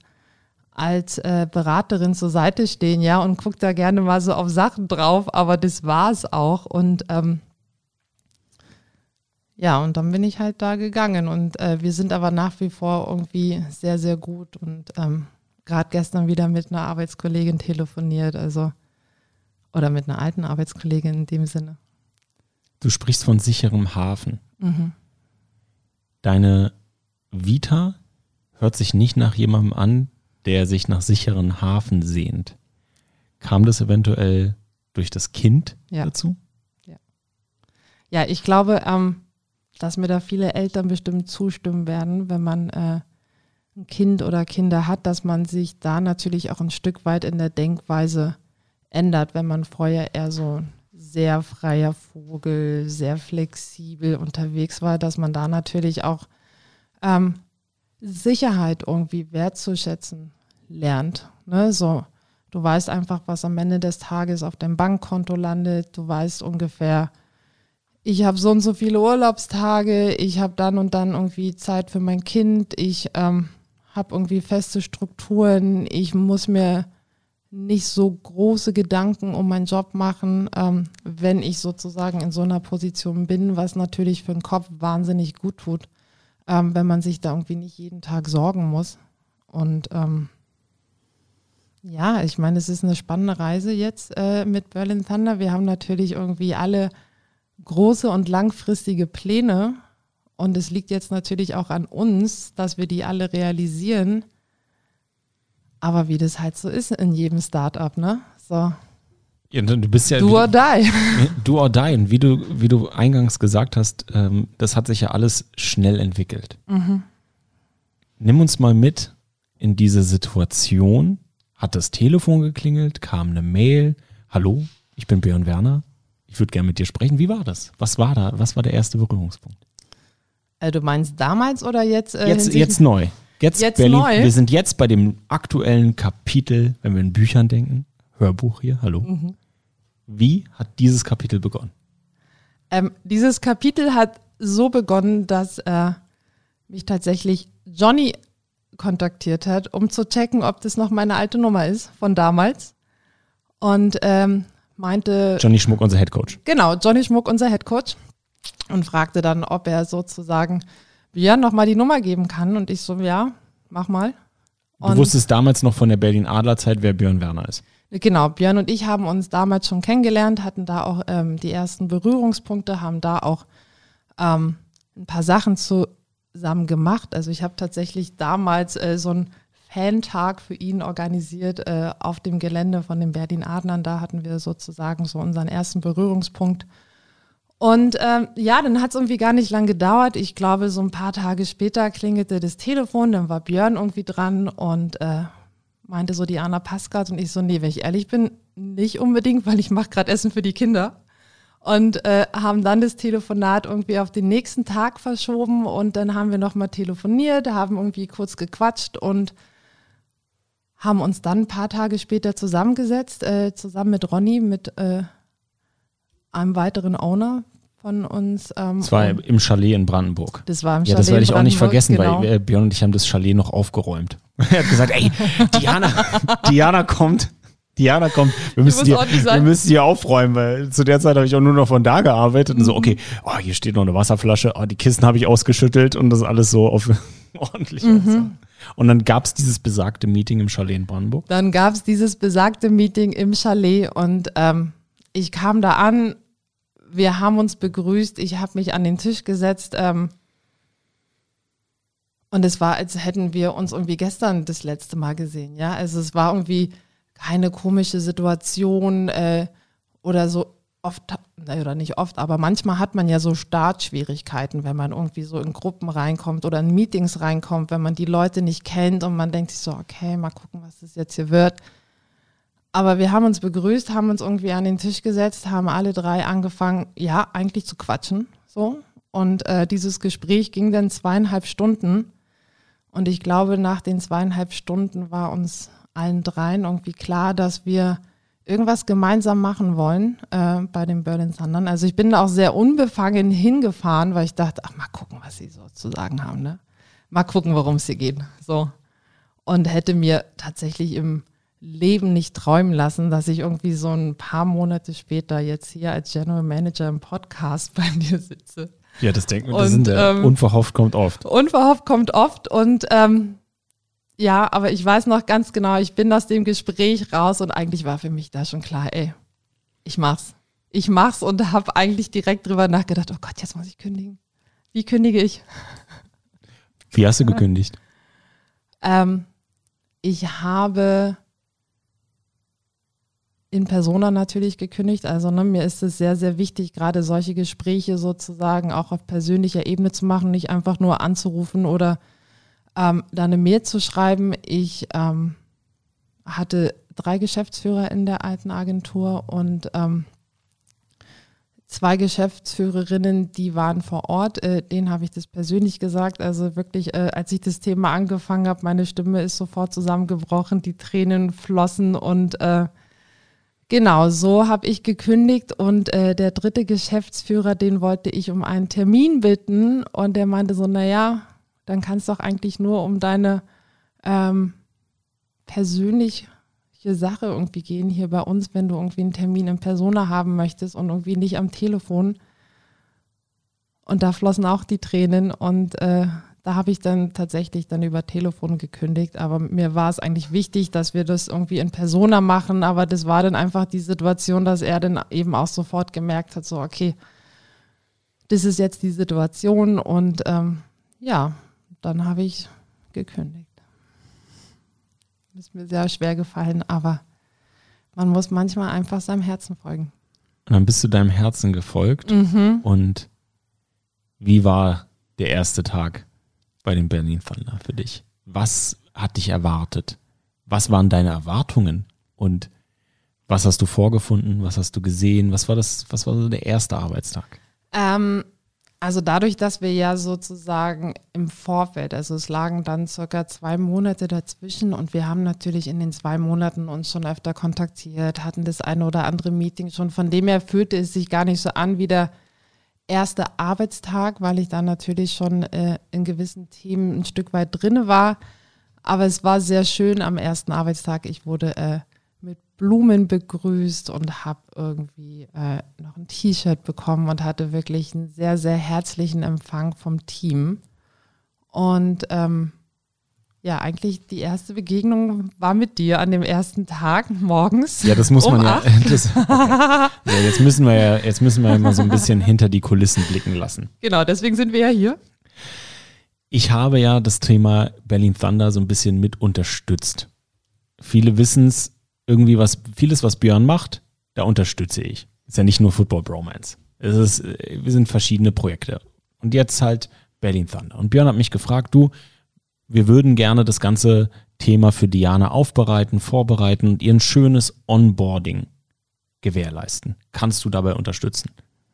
S2: als äh, Beraterin zur Seite stehen, ja, und gucke da gerne mal so auf Sachen drauf, aber das war es auch. Und ähm, ja, und dann bin ich halt da gegangen. Und äh, wir sind aber nach wie vor irgendwie sehr, sehr gut. Und ähm, gerade gestern wieder mit einer Arbeitskollegin telefoniert, also oder mit einer alten Arbeitskollegin in dem Sinne.
S1: Du sprichst von sicherem Hafen. Mhm. Deine Vita hört sich nicht nach jemandem an, der sich nach sicheren Hafen sehnt. Kam das eventuell durch das Kind ja. dazu?
S2: Ja. Ja, ich glaube, ähm, dass mir da viele Eltern bestimmt zustimmen werden, wenn man äh, ein Kind oder Kinder hat, dass man sich da natürlich auch ein Stück weit in der Denkweise ändert, wenn man vorher eher so sehr freier Vogel, sehr flexibel unterwegs war, dass man da natürlich auch ähm, Sicherheit irgendwie wertzuschätzen lernt. Ne? So, du weißt einfach, was am Ende des Tages auf deinem Bankkonto landet. Du weißt ungefähr, ich habe so und so viele Urlaubstage, ich habe dann und dann irgendwie Zeit für mein Kind, ich ähm, habe irgendwie feste Strukturen, ich muss mir nicht so große Gedanken um meinen Job machen, ähm, wenn ich sozusagen in so einer Position bin, was natürlich für den Kopf wahnsinnig gut tut, ähm, wenn man sich da irgendwie nicht jeden Tag sorgen muss. Und ähm, ja, ich meine, es ist eine spannende Reise jetzt äh, mit Berlin Thunder. Wir haben natürlich irgendwie alle große und langfristige Pläne. Und es liegt jetzt natürlich auch an uns, dass wir die alle realisieren. Aber wie das halt so ist in jedem Startup, ne? So.
S1: Ja, du bist ja.
S2: Do or die.
S1: Do or die. Und wie du, wie du eingangs gesagt hast, ähm, das hat sich ja alles schnell entwickelt. Mhm. Nimm uns mal mit in diese Situation, hat das Telefon geklingelt, kam eine Mail. Hallo, ich bin Björn Werner. Ich würde gerne mit dir sprechen. Wie war das? Was war da? Was war der erste Berührungspunkt?
S2: Äh, du meinst damals oder jetzt?
S1: Äh, jetzt, jetzt neu. Jetzt, jetzt Berlin. Neu. Wir sind jetzt bei dem aktuellen Kapitel, wenn wir in Büchern denken. Hörbuch hier, hallo. Mhm. Wie hat dieses Kapitel begonnen?
S2: Ähm, dieses Kapitel hat so begonnen, dass äh, mich tatsächlich Johnny kontaktiert hat, um zu checken, ob das noch meine alte Nummer ist von damals. Und ähm, meinte.
S1: Johnny Schmuck, unser Headcoach.
S2: Genau, Johnny Schmuck, unser Headcoach. Und fragte dann, ob er sozusagen Björn nochmal die Nummer geben kann. Und ich so, ja, mach mal.
S1: Und du wusstest damals noch von der Berlin Adler Zeit, wer Björn Werner ist.
S2: Genau, Björn und ich haben uns damals schon kennengelernt, hatten da auch ähm, die ersten Berührungspunkte, haben da auch ähm, ein paar Sachen zu, zusammen gemacht. Also ich habe tatsächlich damals äh, so einen Fantag für ihn organisiert äh, auf dem Gelände von den Berdin Adlern. Da hatten wir sozusagen so unseren ersten Berührungspunkt. Und ähm, ja, dann hat es irgendwie gar nicht lang gedauert. Ich glaube, so ein paar Tage später klingelte das Telefon, dann war Björn irgendwie dran und äh, meinte so, Diana Pascal. Und ich so, nee, wenn ich ehrlich bin, nicht unbedingt, weil ich mache gerade Essen für die Kinder und äh, haben dann das Telefonat irgendwie auf den nächsten Tag verschoben und dann haben wir nochmal telefoniert, haben irgendwie kurz gequatscht und haben uns dann ein paar Tage später zusammengesetzt, äh, zusammen mit Ronny, mit äh, einem weiteren Owner von uns.
S1: Ähm, das war im Chalet in Brandenburg.
S2: Das war im
S1: Chalet. Ja, das werde ich auch nicht vergessen, genau. weil äh, Björn und ich haben das Chalet noch aufgeräumt. er hat gesagt, ey, Diana, Diana kommt Diana kommt, wir müssen, hier, wir müssen hier aufräumen, weil zu der Zeit habe ich auch nur noch von da gearbeitet und so, mhm. okay, oh, hier steht noch eine Wasserflasche, oh, die Kisten habe ich ausgeschüttelt und das alles so auf ordentlich mhm. Und dann gab es dieses besagte Meeting im Chalet in Brandenburg?
S2: Dann gab es dieses besagte Meeting im Chalet und ähm, ich kam da an, wir haben uns begrüßt, ich habe mich an den Tisch gesetzt ähm, und es war, als hätten wir uns irgendwie gestern das letzte Mal gesehen, ja, also es war irgendwie keine komische Situation äh, oder so oft, oder nicht oft, aber manchmal hat man ja so Startschwierigkeiten, wenn man irgendwie so in Gruppen reinkommt oder in Meetings reinkommt, wenn man die Leute nicht kennt und man denkt sich so, okay, mal gucken, was das jetzt hier wird. Aber wir haben uns begrüßt, haben uns irgendwie an den Tisch gesetzt, haben alle drei angefangen, ja, eigentlich zu quatschen, so. Und äh, dieses Gespräch ging dann zweieinhalb Stunden. Und ich glaube, nach den zweieinhalb Stunden war uns allen dreien irgendwie klar, dass wir irgendwas gemeinsam machen wollen äh, bei den Berlin Thundern. Also ich bin da auch sehr unbefangen hingefahren, weil ich dachte, ach, mal gucken, was sie so zu sagen haben. Ne? Mal gucken, worum es hier geht. So. Und hätte mir tatsächlich im Leben nicht träumen lassen, dass ich irgendwie so ein paar Monate später jetzt hier als General Manager im Podcast bei dir sitze.
S1: Ja, das denken wir, das sind der, ähm, unverhofft kommt oft.
S2: Unverhofft kommt oft und ähm, ja, aber ich weiß noch ganz genau, ich bin aus dem Gespräch raus und eigentlich war für mich da schon klar, ey, ich mach's. Ich mach's und habe eigentlich direkt drüber nachgedacht, oh Gott, jetzt muss ich kündigen. Wie kündige ich?
S1: Wie hast du gekündigt?
S2: Ähm, ich habe in Persona natürlich gekündigt. Also ne, mir ist es sehr, sehr wichtig, gerade solche Gespräche sozusagen auch auf persönlicher Ebene zu machen, nicht einfach nur anzurufen oder ähm, da eine Mail zu schreiben. Ich ähm, hatte drei Geschäftsführer in der alten Agentur und ähm, zwei Geschäftsführerinnen, die waren vor Ort. Äh, denen habe ich das persönlich gesagt. Also wirklich, äh, als ich das Thema angefangen habe, meine Stimme ist sofort zusammengebrochen, die Tränen flossen und äh, Genau, so habe ich gekündigt und äh, der dritte Geschäftsführer, den wollte ich um einen Termin bitten und der meinte so, naja, dann kann es doch eigentlich nur um deine ähm, persönliche Sache irgendwie gehen hier bei uns, wenn du irgendwie einen Termin in Persona haben möchtest und irgendwie nicht am Telefon. Und da flossen auch die Tränen und äh, da habe ich dann tatsächlich dann über Telefon gekündigt, aber mir war es eigentlich wichtig, dass wir das irgendwie in Persona machen, aber das war dann einfach die Situation, dass er dann eben auch sofort gemerkt hat, so okay, das ist jetzt die Situation und ähm, ja, dann habe ich gekündigt. Das ist mir sehr schwer gefallen, aber man muss manchmal einfach seinem Herzen folgen.
S1: Und dann bist du deinem Herzen gefolgt
S2: Mhm.
S1: und wie war der erste Tag bei den Berlin Thunder für dich? Was hat dich erwartet? Was waren deine Erwartungen? Und was hast du vorgefunden? Was hast du gesehen? Was war das, was war so der erste Arbeitstag?
S2: Ähm, also dadurch, dass wir ja sozusagen im Vorfeld, also es lagen dann circa zwei Monate dazwischen und wir haben natürlich in den zwei Monaten uns schon öfter kontaktiert, hatten das eine oder andere Meeting schon. Von dem her fühlte es sich gar nicht so an wie der erste Arbeitstag, weil ich da natürlich schon äh, in gewissen Themen ein Stück weit drinne war. Aber es war sehr schön am ersten Arbeitstag. Ich wurde äh, mit Blumen begrüßt und habe irgendwie äh, noch ein T-Shirt bekommen und hatte wirklich einen sehr, sehr herzlichen Empfang vom Team. Und ähm, ja, eigentlich die erste Begegnung war mit dir an dem ersten Tag morgens.
S1: Ja, das muss
S2: um
S1: man ja. Das, ja. Jetzt müssen wir ja, jetzt müssen wir ja mal so ein bisschen hinter die Kulissen blicken lassen.
S2: Genau, deswegen sind wir ja hier.
S1: Ich habe ja das Thema Berlin Thunder so ein bisschen mit unterstützt. Viele wissen es, irgendwie was, vieles, was Björn macht, da unterstütze ich. Ist ja nicht nur Football Bromance. Es ist, äh, wir sind verschiedene Projekte. Und jetzt halt Berlin Thunder. Und Björn hat mich gefragt, du, wir würden gerne das ganze Thema für Diana aufbereiten, vorbereiten und ihr ein schönes Onboarding gewährleisten. Kannst du dabei unterstützen?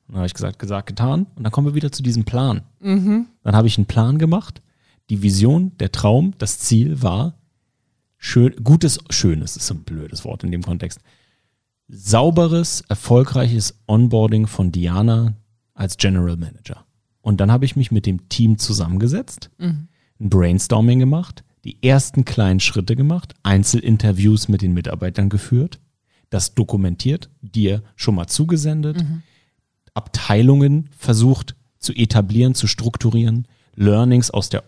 S1: Und dann habe ich gesagt, gesagt, getan. Und dann kommen wir wieder zu diesem Plan. Dann habe ich einen Plan gemacht. Die Vision, der Traum, das Ziel war, schön, gutes, schönes ist ein blödes Wort in dem Kontext. Sauberes, erfolgreiches Onboarding von Diana als General Manager. Und dann habe ich mich mit dem Team zusammengesetzt, ein Brainstorming gemacht, die ersten kleinen Schritte gemacht, Einzelinterviews mit den Mitarbeitern geführt, das dokumentiert, dir schon mal zugesendet, Abteilungen versucht zu etablieren, zu strukturieren, Learnings aus der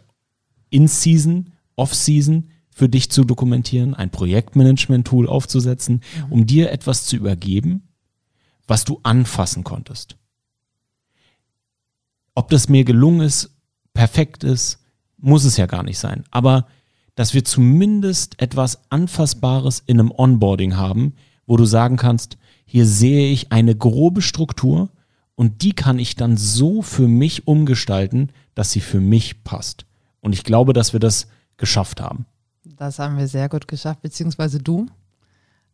S1: In-Season, Off-Season für dich zu dokumentieren, ein Projektmanagement-Tool aufzusetzen, um dir etwas zu übergeben, was du anfassen konntest. Ob das mir gelungen ist, perfekt ist, muss es ja gar nicht sein. Aber dass wir zumindest etwas Anfassbares in einem Onboarding haben, wo du sagen kannst, hier sehe ich eine grobe Struktur und die kann ich dann so für mich umgestalten, dass sie für mich passt. Und ich glaube, dass wir das geschafft haben.
S2: Das haben wir sehr gut geschafft, beziehungsweise du.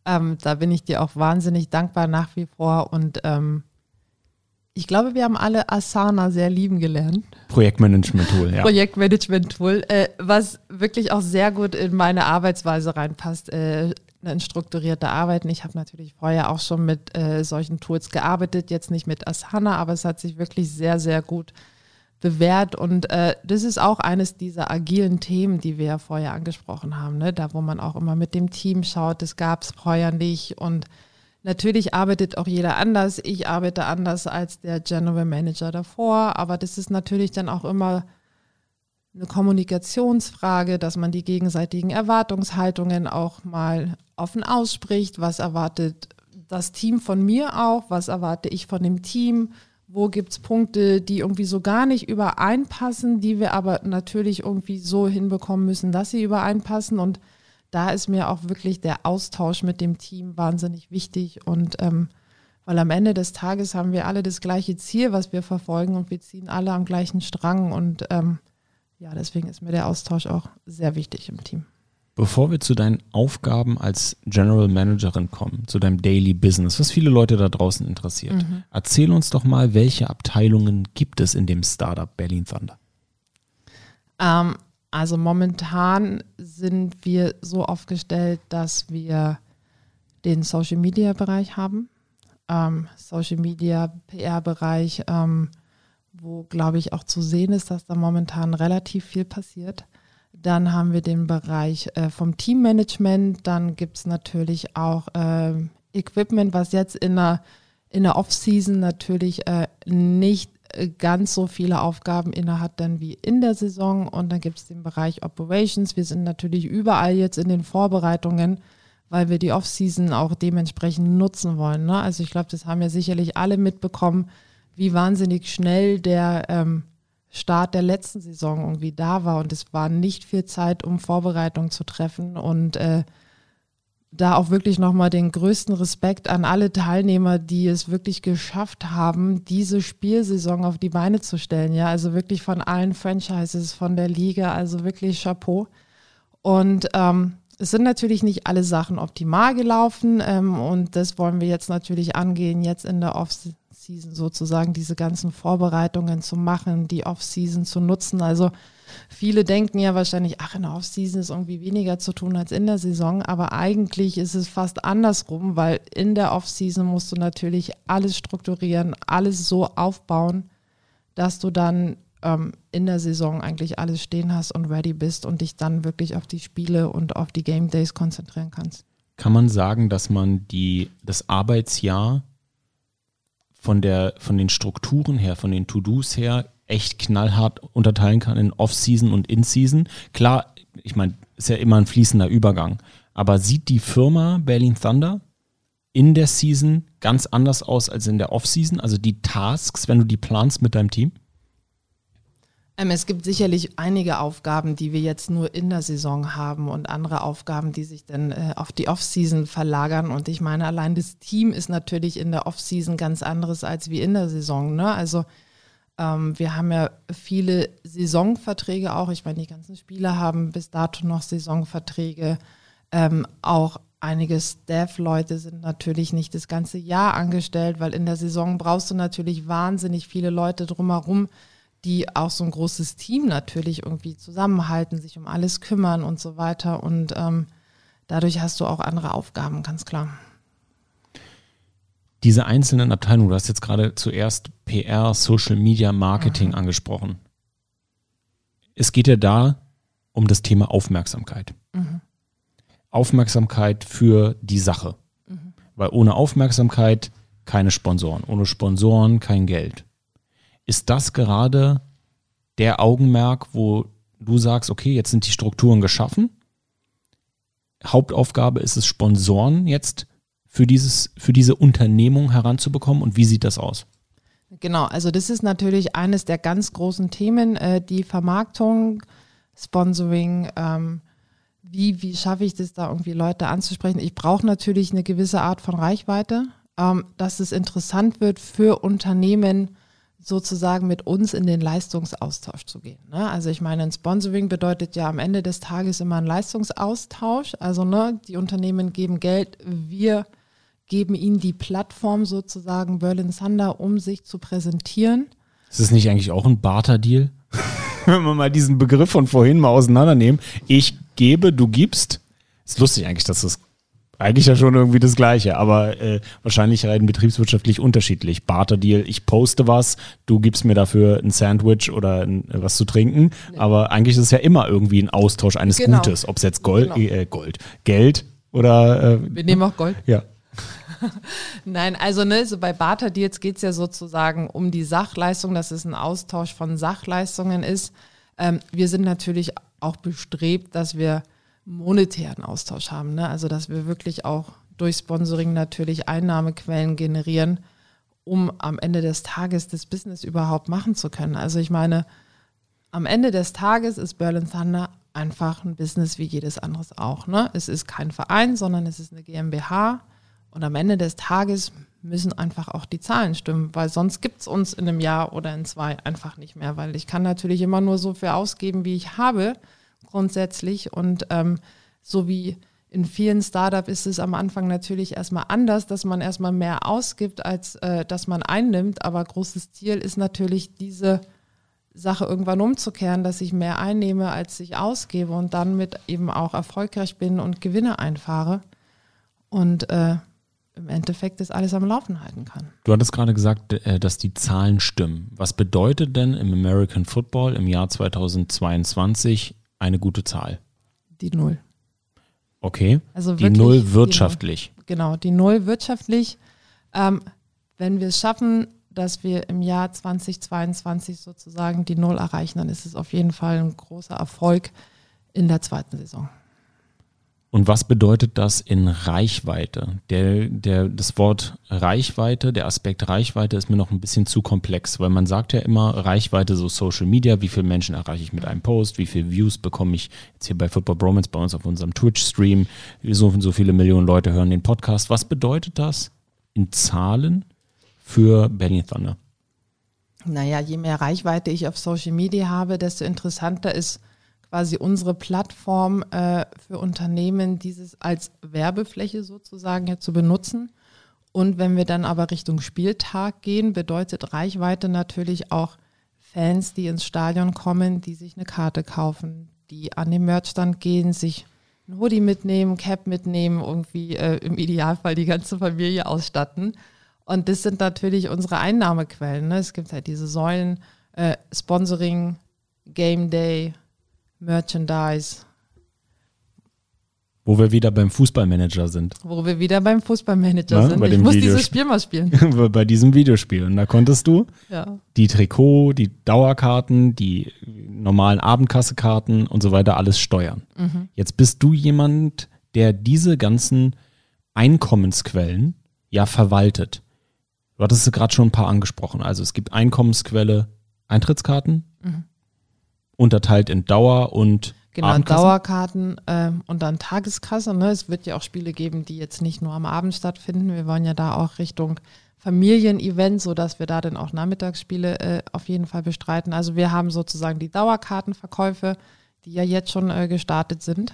S2: Ähm, da bin ich dir auch wahnsinnig dankbar nach wie vor. Und ähm, ich glaube, wir haben alle Asana sehr lieben gelernt.
S1: Projektmanagement-Tool, ja.
S2: Projektmanagement-Tool, äh, was wirklich auch sehr gut in meine Arbeitsweise reinpasst. Äh, ein strukturierter Arbeiten. Ich habe natürlich vorher auch schon mit äh, solchen Tools gearbeitet, jetzt nicht mit Asana, aber es hat sich wirklich sehr, sehr gut bewährt. Und äh, das ist auch eines dieser agilen Themen, die wir ja vorher angesprochen haben, ne? da wo man auch immer mit dem Team schaut, das gab es vorher nicht. Und natürlich arbeitet auch jeder anders. Ich arbeite anders als der General Manager davor, aber das ist natürlich dann auch immer eine Kommunikationsfrage, dass man die gegenseitigen Erwartungshaltungen auch mal offen ausspricht. Was erwartet das Team von mir auch? Was erwarte ich von dem Team? Wo gibt es Punkte, die irgendwie so gar nicht übereinpassen, die wir aber natürlich irgendwie so hinbekommen müssen, dass sie übereinpassen? Und da ist mir auch wirklich der Austausch mit dem Team wahnsinnig wichtig. Und ähm, weil am Ende des Tages haben wir alle das gleiche Ziel, was wir verfolgen und wir ziehen alle am gleichen Strang. Und ähm, ja, deswegen ist mir der Austausch auch sehr wichtig im Team.
S1: Bevor wir zu deinen Aufgaben als General Managerin kommen, zu deinem Daily Business, was viele Leute da draußen interessiert, erzähl uns doch mal, welche Abteilungen gibt es in dem Startup Berlin Thunder?
S2: Ähm, also momentan sind wir so aufgestellt, dass wir den Social Media Bereich haben. Ähm, Social Media, PR-Bereich, ähm, wo, glaube ich, auch zu sehen ist, dass da momentan relativ viel passiert. Dann haben wir den Bereich äh, vom Teammanagement. Dann gibt es natürlich auch äh, Equipment, was jetzt in der, in der Off-Season natürlich äh, nicht ganz so viele Aufgaben innehat dann wie in der Saison. Und dann gibt es den Bereich Operations. Wir sind natürlich überall jetzt in den Vorbereitungen, weil wir die Off-Season auch dementsprechend nutzen wollen. Ne? Also ich glaube, das haben ja sicherlich alle mitbekommen, wie wahnsinnig schnell der ähm, Start der letzten Saison irgendwie da war. Und es war nicht viel Zeit, um Vorbereitungen zu treffen. Und äh, da auch wirklich nochmal den größten Respekt an alle Teilnehmer, die es wirklich geschafft haben, diese Spielsaison auf die Beine zu stellen. Ja, also wirklich von allen Franchises, von der Liga, also wirklich Chapeau. Und ähm, es sind natürlich nicht alle Sachen optimal gelaufen ähm, und das wollen wir jetzt natürlich angehen, jetzt in der Off-Season sozusagen diese ganzen Vorbereitungen zu machen, die Off-Season zu nutzen. Also Viele denken ja wahrscheinlich, ach, in der Offseason ist irgendwie weniger zu tun als in der Saison, aber eigentlich ist es fast andersrum, weil in der Offseason musst du natürlich alles strukturieren, alles so aufbauen, dass du dann ähm, in der Saison eigentlich alles stehen hast und ready bist und dich dann wirklich auf die Spiele und auf die Game Days konzentrieren kannst.
S1: Kann man sagen, dass man die, das Arbeitsjahr von, der, von den Strukturen her, von den To-Dos her echt knallhart unterteilen kann in Off-Season und In-Season. Klar, ich meine, ist ja immer ein fließender Übergang. Aber sieht die Firma Berlin Thunder in der Season ganz anders aus als in der Off-Season? Also die Tasks, wenn du die planst mit deinem Team?
S2: Ähm, es gibt sicherlich einige Aufgaben, die wir jetzt nur in der Saison haben und andere Aufgaben, die sich dann äh, auf die Off-Season verlagern. Und ich meine, allein das Team ist natürlich in der Off-Season ganz anderes als wie in der Saison. Ne? Also ähm, wir haben ja viele Saisonverträge auch. Ich meine, die ganzen Spieler haben bis dato noch Saisonverträge. Ähm, auch einige Staff-Leute sind natürlich nicht das ganze Jahr angestellt, weil in der Saison brauchst du natürlich wahnsinnig viele Leute drumherum, die auch so ein großes Team natürlich irgendwie zusammenhalten, sich um alles kümmern und so weiter. Und ähm, dadurch hast du auch andere Aufgaben, ganz klar
S1: diese einzelnen Abteilungen, du hast jetzt gerade zuerst PR, Social Media, Marketing mhm. angesprochen. Es geht ja da um das Thema Aufmerksamkeit. Mhm. Aufmerksamkeit für die Sache. Mhm. Weil ohne Aufmerksamkeit keine Sponsoren, ohne Sponsoren kein Geld. Ist das gerade der Augenmerk, wo du sagst, okay, jetzt sind die Strukturen geschaffen? Hauptaufgabe ist es, Sponsoren jetzt für, dieses, für diese Unternehmung heranzubekommen und wie sieht das aus?
S2: Genau, also das ist natürlich eines der ganz großen Themen, äh, die Vermarktung, Sponsoring, ähm, wie, wie schaffe ich das da irgendwie Leute anzusprechen? Ich brauche natürlich eine gewisse Art von Reichweite, ähm, dass es interessant wird für Unternehmen, sozusagen mit uns in den Leistungsaustausch zu gehen. Ne? Also ich meine, ein Sponsoring bedeutet ja am Ende des Tages immer ein Leistungsaustausch. Also ne, die Unternehmen geben Geld, wir geben ihnen die Plattform sozusagen Berlin Thunder, um sich zu präsentieren.
S1: Ist das nicht eigentlich auch ein Barter-Deal? Wenn wir mal diesen Begriff von vorhin mal auseinandernehmen. Ich gebe, du gibst. Ist lustig eigentlich, dass das eigentlich ja schon irgendwie das Gleiche, aber äh, wahrscheinlich rein betriebswirtschaftlich unterschiedlich. Barter-Deal, ich poste was, du gibst mir dafür ein Sandwich oder ein, äh, was zu trinken, nee. aber eigentlich ist es ja immer irgendwie ein Austausch eines genau. Gutes, ob es jetzt Gold, genau. äh, Gold, Geld oder
S2: äh, Wir nehmen auch Gold.
S1: Ja.
S2: Nein, also ne, so bei Barter Deals geht es ja sozusagen um die Sachleistung, dass es ein Austausch von Sachleistungen ist. Ähm, wir sind natürlich auch bestrebt, dass wir monetären Austausch haben. Ne? Also dass wir wirklich auch durch Sponsoring natürlich Einnahmequellen generieren, um am Ende des Tages das Business überhaupt machen zu können. Also ich meine, am Ende des Tages ist Berlin Thunder einfach ein Business wie jedes anderes auch. Ne? Es ist kein Verein, sondern es ist eine GmbH und am Ende des Tages müssen einfach auch die Zahlen stimmen, weil sonst gibt es uns in einem Jahr oder in zwei einfach nicht mehr, weil ich kann natürlich immer nur so viel ausgeben, wie ich habe grundsätzlich. Und ähm, so wie in vielen Startups ist es am Anfang natürlich erstmal anders, dass man erstmal mehr ausgibt, als äh, dass man einnimmt. Aber großes Ziel ist natürlich diese Sache irgendwann umzukehren, dass ich mehr einnehme, als ich ausgebe und dann mit eben auch erfolgreich bin und Gewinne einfahre. und äh, im Endeffekt das alles am Laufen halten kann.
S1: Du hattest gerade gesagt, äh, dass die Zahlen stimmen. Was bedeutet denn im American Football im Jahr 2022 eine gute Zahl?
S2: Die Null.
S1: Okay.
S2: Also
S1: die Null wirtschaftlich.
S2: Die. Genau, die Null wirtschaftlich. Ähm, wenn wir es schaffen, dass wir im Jahr 2022 sozusagen die Null erreichen, dann ist es auf jeden Fall ein großer Erfolg in der zweiten Saison.
S1: Und was bedeutet das in Reichweite? Der, der, das Wort Reichweite, der Aspekt Reichweite ist mir noch ein bisschen zu komplex, weil man sagt ja immer Reichweite so Social Media, wie viele Menschen erreiche ich mit einem Post, wie viele Views bekomme ich jetzt hier bei Football Bromance bei uns auf unserem Twitch-Stream, so so viele Millionen Leute hören den Podcast. Was bedeutet das in Zahlen für Benny Thunder?
S2: Naja, je mehr Reichweite ich auf Social Media habe, desto interessanter ist quasi unsere Plattform äh, für Unternehmen, dieses als Werbefläche sozusagen ja zu benutzen. Und wenn wir dann aber Richtung Spieltag gehen, bedeutet Reichweite natürlich auch Fans, die ins Stadion kommen, die sich eine Karte kaufen, die an den Merchstand gehen, sich ein Hoodie mitnehmen, Cap mitnehmen, irgendwie äh, im Idealfall die ganze Familie ausstatten. Und das sind natürlich unsere Einnahmequellen. Ne? Es gibt halt diese Säulen, äh, Sponsoring, Game Day, Merchandise.
S1: Wo wir wieder beim Fußballmanager sind.
S2: Wo wir wieder beim Fußballmanager
S1: Ja,
S2: sind.
S1: bei
S2: Ich muss
S1: Videospiel.
S2: dieses Spiel mal spielen.
S1: bei diesem Videospiel. Und da konntest du
S2: Ja.
S1: die Trikot, die Dauerkarten, die normalen Abendkassekarten und so weiter alles steuern. Jetzt bist du jemand, der diese ganzen Einkommensquellen ja verwaltet. Du hattest gerade schon ein paar angesprochen. Also es gibt Einkommensquelle Eintrittskarten, unterteilt in Dauer und
S2: Genau,
S1: Abendkassen.
S2: Dauerkarten ähm, und dann Tageskasse. Ne? Es wird ja auch Spiele geben, die jetzt nicht nur am Abend stattfinden. Wir wollen ja da auch Richtung Familienevent, sodass wir da dann auch Nachmittagsspiele äh, auf jeden Fall bestreiten. Also wir haben sozusagen die Dauerkartenverkäufe, die ja jetzt schon äh, gestartet sind.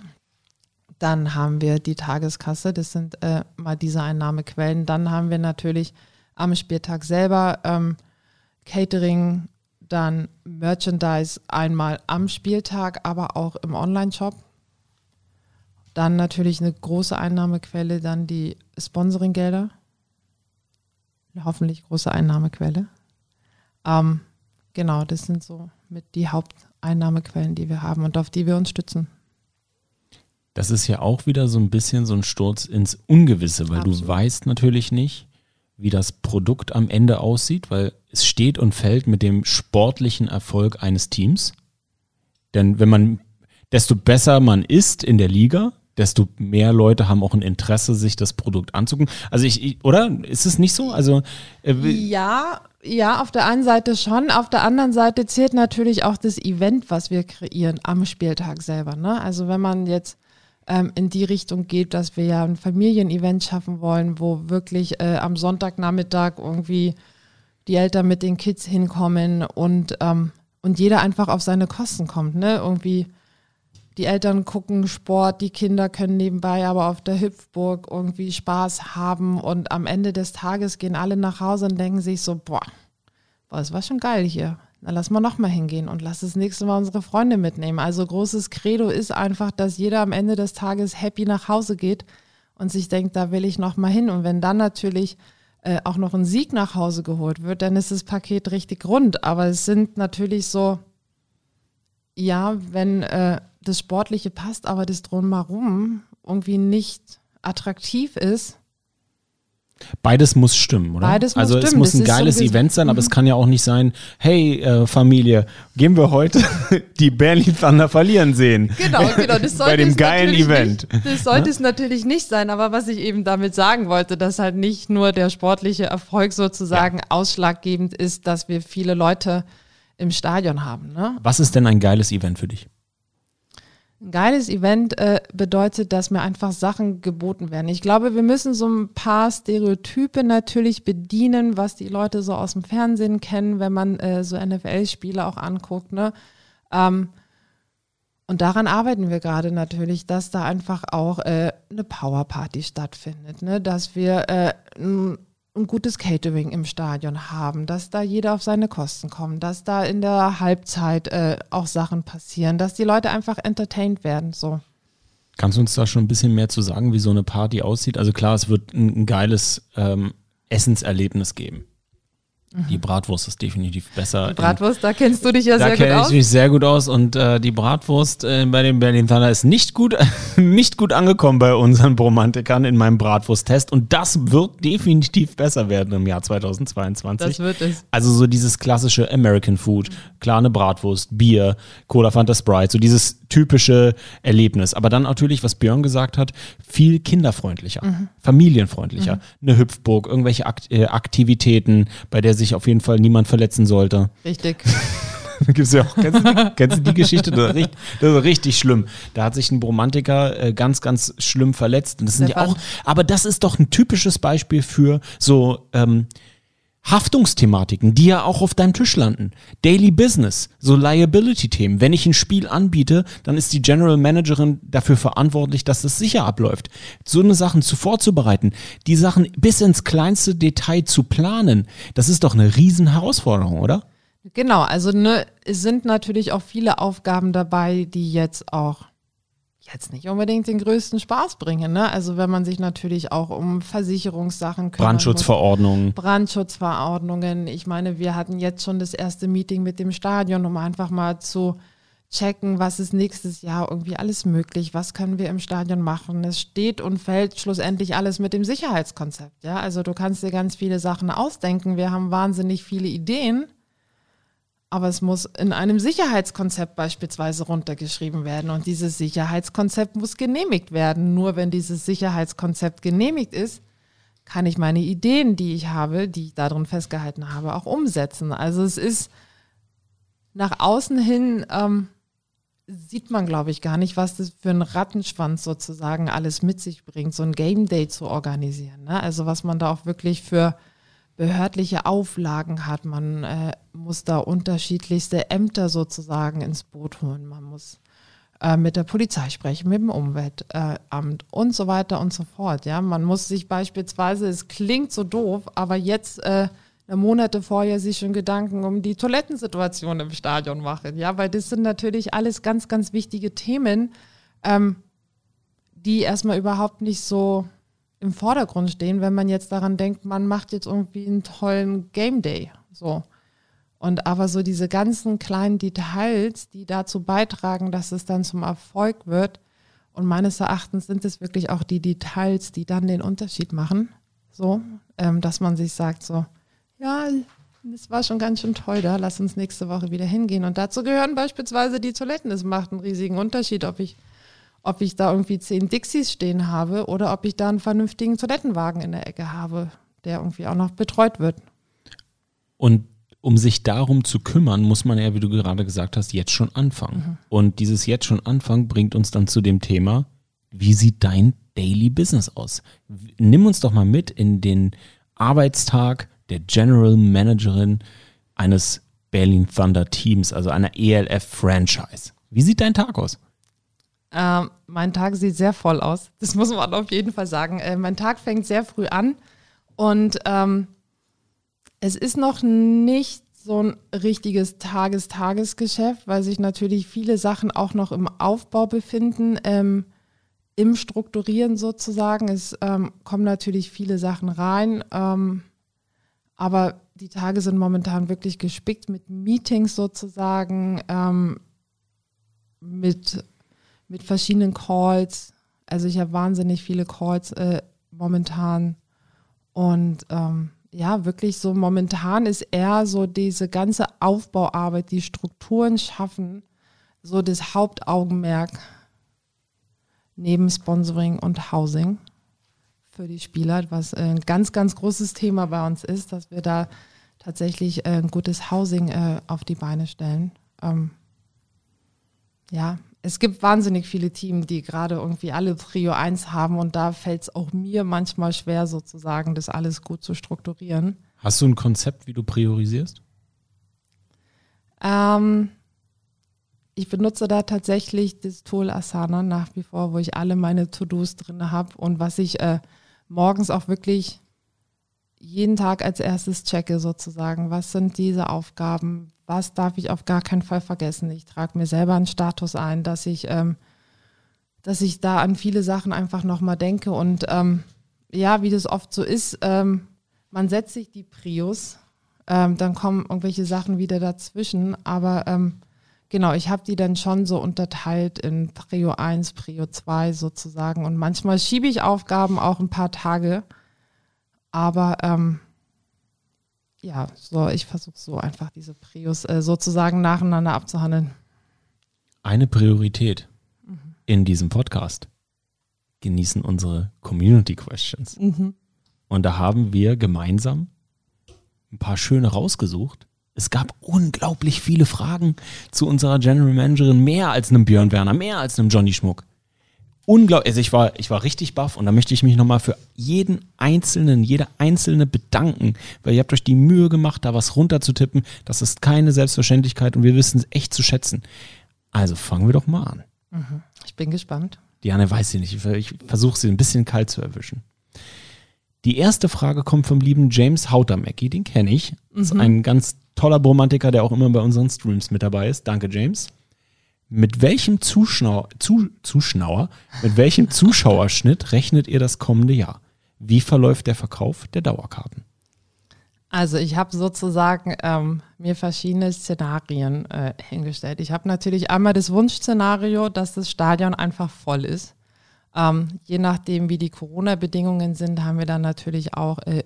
S2: Dann haben wir die Tageskasse, das sind äh, mal diese Einnahmequellen. Dann haben wir natürlich am Spieltag selber ähm, Catering, dann Merchandise einmal am Spieltag, aber auch im Online-Shop. Dann natürlich eine große Einnahmequelle, dann die Sponsoringgelder. Eine hoffentlich große Einnahmequelle. Ähm, genau, das sind so mit die Haupteinnahmequellen, die wir haben und auf die wir uns stützen.
S1: Das ist ja auch wieder so ein bisschen so ein Sturz ins Ungewisse, weil du
S2: Absolut.
S1: weißt natürlich nicht, wie das Produkt am Ende aussieht, weil es steht und fällt mit dem sportlichen Erfolg eines Teams. Denn wenn man, desto besser man ist in der Liga, desto mehr Leute haben auch ein Interesse, sich das Produkt anzugucken. Also ich, ich oder? Ist es nicht so? Also äh,
S2: Ja, ja, auf der einen Seite schon. Auf der anderen Seite zählt natürlich auch das Event, was wir kreieren am Spieltag selber. Ne? Also wenn man jetzt ähm, in die Richtung geht, dass wir ja ein Familienevent schaffen wollen, wo wirklich äh, am Sonntagnachmittag irgendwie die Eltern mit den Kids hinkommen und, ähm, und jeder einfach auf seine Kosten kommt. Ne? Irgendwie die Eltern gucken Sport, die Kinder können nebenbei aber auf der Hüpfburg irgendwie Spaß haben und am Ende des Tages gehen alle nach Hause und denken sich so, boah, boah das war schon geil hier. Na, lass mal nochmal hingehen und lass das nächste Mal unsere Freunde mitnehmen. Also großes Credo ist einfach, dass jeder am Ende des Tages happy nach Hause geht und sich denkt, da will ich nochmal hin. Und wenn dann natürlich äh, auch noch ein Sieg nach Hause geholt wird, dann ist das Paket richtig rund. Aber es sind natürlich so, ja, wenn äh, das Sportliche passt, aber das Drumherum irgendwie nicht attraktiv ist,
S1: Beides muss stimmen, oder?
S2: Beides muss
S1: also es
S2: stimmen.
S1: muss
S2: Das
S1: ein
S2: so
S1: geiles
S2: ges-
S1: Event sein, aber
S2: Mhm.
S1: es kann ja auch nicht sein, hey äh, Familie, gehen wir heute die Berlin Thunder verlieren sehen.
S2: Genau, genau. Das sollte
S1: Bei dem
S2: es
S1: geilen Event.
S2: Nicht, das sollte es natürlich nicht sein, aber was ich eben damit sagen wollte, dass halt nicht nur der sportliche Erfolg sozusagen ausschlaggebend ist, dass wir viele Leute im Stadion haben. Ne?
S1: Was ist denn ein geiles Event für dich?
S2: Ein geiles Event äh, bedeutet, dass mir einfach Sachen geboten werden. Ich glaube, wir müssen so ein paar Stereotype natürlich bedienen, was die Leute so aus dem Fernsehen kennen, wenn man äh, so NFL-Spiele auch anguckt. Ne? Ähm, und daran arbeiten wir gerade natürlich, dass da einfach auch äh, eine Powerparty stattfindet, ne? dass wir äh, ein, ein gutes Catering im Stadion haben, dass da jeder auf seine Kosten kommt, dass da in der Halbzeit äh, auch Sachen passieren, dass die Leute einfach entertained werden. So.
S1: Kannst du uns da schon ein bisschen mehr zu sagen, wie so eine Party aussieht? Also klar, es wird ein, ein geiles ähm, Essenserlebnis geben. Die Bratwurst ist definitiv besser.
S2: Die Bratwurst, da kennst du dich ja
S1: da
S2: sehr gut
S1: kenne ich
S2: aus.
S1: mich sehr gut aus und äh, die Bratwurst äh, bei den Berlin Thunder ist nicht gut, nicht gut angekommen bei unseren Bromantikern in meinem Bratwursttest und das wird definitiv besser werden im Jahr 2022.
S2: Das wird es.
S1: Also so dieses klassische American Food, klar eine Bratwurst, Bier, Cola Fanta Sprite, so dieses typische Erlebnis. Aber dann natürlich, was Björn gesagt hat, viel kinderfreundlicher, familienfreundlicher. Eine Hüpfburg, irgendwelche Akt äh, Aktivitäten, bei der sich auf jeden Fall niemand verletzen sollte.
S2: Richtig.
S1: Gibt's ja auch, kennst, du die, kennst du die Geschichte? Das ist, richtig, das ist richtig schlimm. Da hat sich ein Bromantiker äh, ganz, ganz schlimm verletzt. Und das sind ja auch, aber das ist doch ein typisches Beispiel für so ähm, Haftungsthematiken, die ja auch auf deinem Tisch landen. Daily Business, so Liability-Themen. Wenn ich ein Spiel anbiete, dann ist die General Managerin dafür verantwortlich, dass es sicher abläuft. So eine Sachen zu vorzubereiten, die Sachen bis ins kleinste Detail zu planen, das ist doch eine riesen Herausforderung, oder?
S2: Genau, also ne, es sind natürlich auch viele Aufgaben dabei, die jetzt auch jetzt nicht unbedingt den größten Spaß bringen. Ne? Also wenn man sich natürlich auch um Versicherungssachen kümmern muss.
S1: Brandschutzverordnungen.
S2: Brandschutzverordnungen. Ich meine, wir hatten jetzt schon das erste Meeting mit dem Stadion, um einfach mal zu checken, was ist nächstes Jahr irgendwie alles möglich, was können wir im Stadion machen. Es steht und fällt schlussendlich alles mit dem Sicherheitskonzept. Ja, also du kannst dir ganz viele Sachen ausdenken. Wir haben wahnsinnig viele Ideen. Aber es muss in einem Sicherheitskonzept beispielsweise runtergeschrieben werden. Und dieses Sicherheitskonzept muss genehmigt werden. Nur wenn dieses Sicherheitskonzept genehmigt ist, kann ich meine Ideen, die ich habe, die ich darin festgehalten habe, auch umsetzen. Also es ist nach außen hin, ähm, sieht man, glaube ich, gar nicht, was das für ein Rattenschwanz sozusagen alles mit sich bringt, so ein Game Day zu organisieren. Ne? Also was man da auch wirklich für behördliche Auflagen hat. Man äh, muss da unterschiedlichste Ämter sozusagen ins Boot holen. Man muss äh, mit der Polizei sprechen, mit dem Umweltamt Amt und so weiter und so fort. Ja, man muss sich beispielsweise, es klingt so doof, aber jetzt äh, Monate vorher sich schon Gedanken um die Toilettensituation im Stadion machen. Ja, weil das sind natürlich alles ganz, ganz wichtige Themen, ähm, die erstmal überhaupt nicht so im Vordergrund stehen, wenn man jetzt daran denkt, man macht jetzt irgendwie einen tollen Game Day. So. Und aber so diese ganzen kleinen Details, die dazu beitragen, dass es dann zum Erfolg wird. Und meines Erachtens sind es wirklich auch die Details, die dann den Unterschied machen. So, ähm, dass man sich sagt, so, ja, das war schon ganz schön toll da, lass uns nächste Woche wieder hingehen. Und dazu gehören beispielsweise die Toiletten. Es macht einen riesigen Unterschied, ob ich ob ich da irgendwie zehn Dixies stehen habe oder ob ich da einen vernünftigen Toilettenwagen in der Ecke habe, der irgendwie auch noch betreut wird.
S1: Und um sich darum zu kümmern, muss man ja, wie du gerade gesagt hast, jetzt schon anfangen.
S2: Mhm.
S1: Und dieses jetzt schon anfangen bringt uns dann zu dem Thema, wie sieht dein Daily Business aus? Nimm uns doch mal mit in den Arbeitstag der General Managerin eines Berlin Thunder Teams, also einer ELF Franchise. Wie sieht dein Tag aus?
S2: Ähm, mein Tag sieht sehr voll aus. Das muss man auf jeden Fall sagen. Äh, mein Tag fängt sehr früh an und ähm, es ist noch nicht so ein richtiges Tages-Tagesgeschäft, weil sich natürlich viele Sachen auch noch im Aufbau befinden, ähm, im Strukturieren sozusagen. Es ähm, kommen natürlich viele Sachen rein, ähm, aber die Tage sind momentan wirklich gespickt mit Meetings sozusagen, ähm, mit mit verschiedenen Calls. Also ich habe wahnsinnig viele Calls äh, momentan. Und ähm, ja, wirklich so momentan ist eher so diese ganze Aufbauarbeit, die Strukturen schaffen, so das Hauptaugenmerk neben Sponsoring und Housing für die Spieler, was äh, ein ganz, ganz großes Thema bei uns ist, dass wir da tatsächlich äh, ein gutes Housing äh, auf die Beine stellen. Ähm, ja, es gibt wahnsinnig viele Teams, die gerade irgendwie alle Trio 1 haben und da fällt es auch mir manchmal schwer, sozusagen, das alles gut zu strukturieren.
S1: Hast du ein Konzept, wie du priorisierst?
S2: Ähm, ich benutze da tatsächlich das Tool Asana nach wie vor, wo ich alle meine To-Dos drin habe und was ich äh, morgens auch wirklich jeden Tag als erstes checke sozusagen. Was sind diese Aufgaben? Was darf ich auf gar keinen Fall vergessen? Ich trage mir selber einen Status ein, dass ich ähm, dass ich da an viele Sachen einfach nochmal denke. Und ähm, ja, wie das oft so ist, ähm, man setzt sich die Prios, ähm, dann kommen irgendwelche Sachen wieder dazwischen. Aber ähm, genau, ich habe die dann schon so unterteilt in Prio 1, Prio 2 sozusagen. Und manchmal schiebe ich Aufgaben auch ein paar Tage. Aber ähm, ja, so, ich versuche so einfach diese Prios äh, sozusagen nacheinander abzuhandeln.
S1: Eine Priorität in diesem Podcast genießen unsere Community Questions. Und da haben wir gemeinsam ein paar schöne rausgesucht. Es gab unglaublich viele Fragen zu unserer General Managerin, mehr als einem Björn Werner, mehr als einem Johnny Schmuck. Unglaublich, also ich war, ich war richtig baff und da möchte ich mich nochmal für jeden Einzelnen, jeder Einzelne bedanken, weil ihr habt euch die Mühe gemacht, da was runterzutippen. Das ist keine Selbstverständlichkeit und wir wissen es echt zu schätzen. Also fangen wir doch mal an.
S2: Ich bin gespannt.
S1: Diane weiß sie nicht. Ich, versuche sie ein bisschen kalt zu erwischen. Die erste Frage kommt vom lieben James Hautermecki, den kenne ich. Ist ein ganz toller Bromantiker, der auch immer bei unseren Streams mit dabei ist. Danke, James. Mit welchem Zuschauer, zu, Zuschauer, mit welchem Zuschauerschnitt rechnet ihr das kommende Jahr? Wie verläuft der Verkauf der Dauerkarten?
S2: Also ich habe sozusagen ähm, mir verschiedene Szenarien äh, hingestellt. Ich habe natürlich einmal das Wunschszenario, dass das Stadion einfach voll ist. Ähm, je nachdem, wie die Corona-Bedingungen sind, haben wir dann natürlich auch, äh,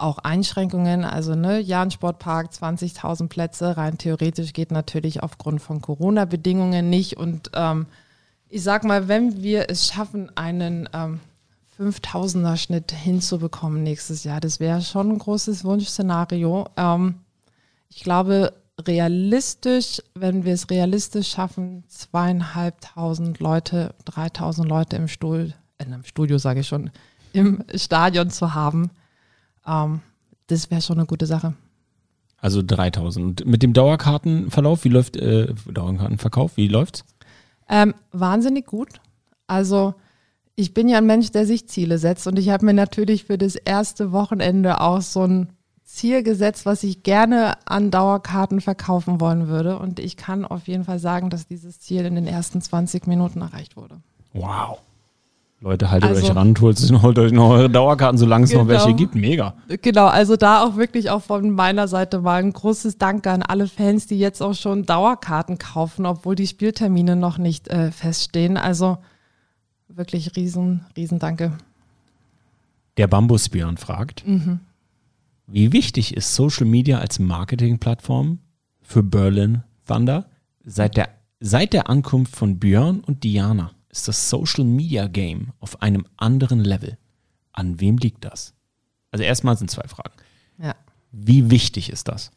S2: auch Einschränkungen. Also ne, Jahn-Sportpark, 20.000 Plätze, rein theoretisch geht natürlich aufgrund von Corona-Bedingungen nicht. Und ähm, ich sag mal, wenn wir es schaffen, einen ähm, 5000er Schnitt hinzubekommen nächstes Jahr, das wäre schon ein großes Wunschszenario. Ähm, ich glaube, realistisch, wenn wir es realistisch schaffen, zweieinhalbtausend Leute, 3000 Leute im, Stuhl, äh, im Studio, sage ich schon, im Stadion zu haben, ähm, das wäre schon eine gute Sache.
S1: Also 3000. Und mit dem Dauerkartenverlauf, wie läuft, äh, Dauerkartenverkauf, wie läuft's?
S2: Ähm, wahnsinnig gut. Also ich bin ja ein Mensch, der sich Ziele setzt und ich habe mir natürlich für das erste Wochenende auch so ein Ziel gesetzt, was ich gerne an Dauerkarten verkaufen wollen würde. Und ich kann auf jeden Fall sagen, dass dieses Ziel in den ersten 20 Minuten erreicht wurde.
S1: Wow. Leute, haltet
S2: Also-
S1: euch ran, holt, holt euch noch eure Dauerkarten, solange es noch
S2: Genau.
S1: welche gibt. Mega.
S2: Genau, also da auch wirklich auch von meiner Seite mal ein großes Danke an alle Fans, die jetzt auch schon Dauerkarten kaufen, obwohl die Spieltermine noch nicht äh, feststehen. Also wirklich riesen, riesen Danke.
S1: Der Bambusbjörn fragt, wie wichtig ist Social Media als Marketingplattform für Berlin Thunder? Seit der, seit der Ankunft von Björn und Diana ist das Social Media Game auf einem anderen Level. An wem liegt das? Also erstmal sind zwei Fragen.
S2: Ja.
S1: Wie wichtig ist das?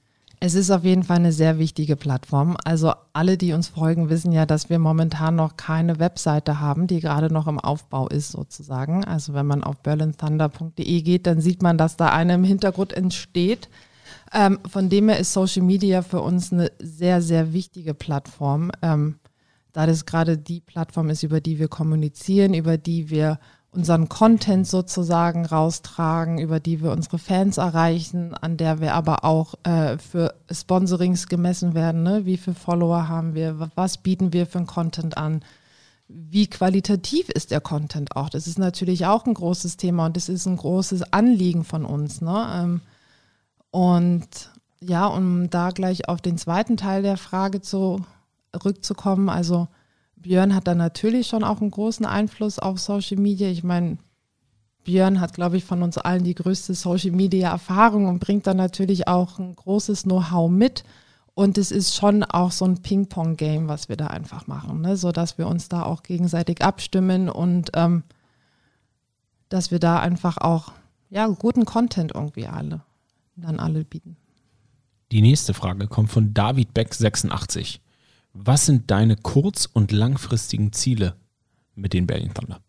S2: Es ist auf jeden Fall eine sehr wichtige Plattform. Also alle, die uns folgen, wissen ja, dass wir momentan noch keine Webseite haben, die gerade noch im Aufbau ist sozusagen. Also wenn man auf berlinthunder.de geht, dann sieht man, dass da eine im Hintergrund entsteht. Ähm, von dem her ist Social Media für uns eine sehr, sehr wichtige Plattform, ähm, da das gerade die Plattform ist, über die wir kommunizieren, über die wir unseren Content sozusagen raustragen, über die wir unsere Fans erreichen, an der wir aber auch äh, für Sponsorings gemessen werden. Ne? Wie viele Follower haben wir? wa- Was bieten wir für einen Content an? Wie qualitativ ist der Content auch? Das ist natürlich auch ein großes Thema und das ist ein großes Anliegen von uns. Ne? Ähm, und ja, um da gleich auf den zweiten Teil der Frage zurückzukommen, also Björn hat da natürlich schon auch einen großen Einfluss auf Social Media. Ich meine, Björn hat, glaube ich, von uns allen die größte Social Media Erfahrung und bringt da natürlich auch ein großes Know-how mit. Und es ist schon auch so ein Ping-Pong-Game, was wir da einfach machen, ne? so dass wir uns da auch gegenseitig abstimmen und ähm, dass wir da einfach auch ja, guten Content irgendwie alle dann alle bieten.
S1: Die nächste Frage kommt von David Beck 86. Was sind deine kurz- und langfristigen Ziele mit den Berlin Thunder?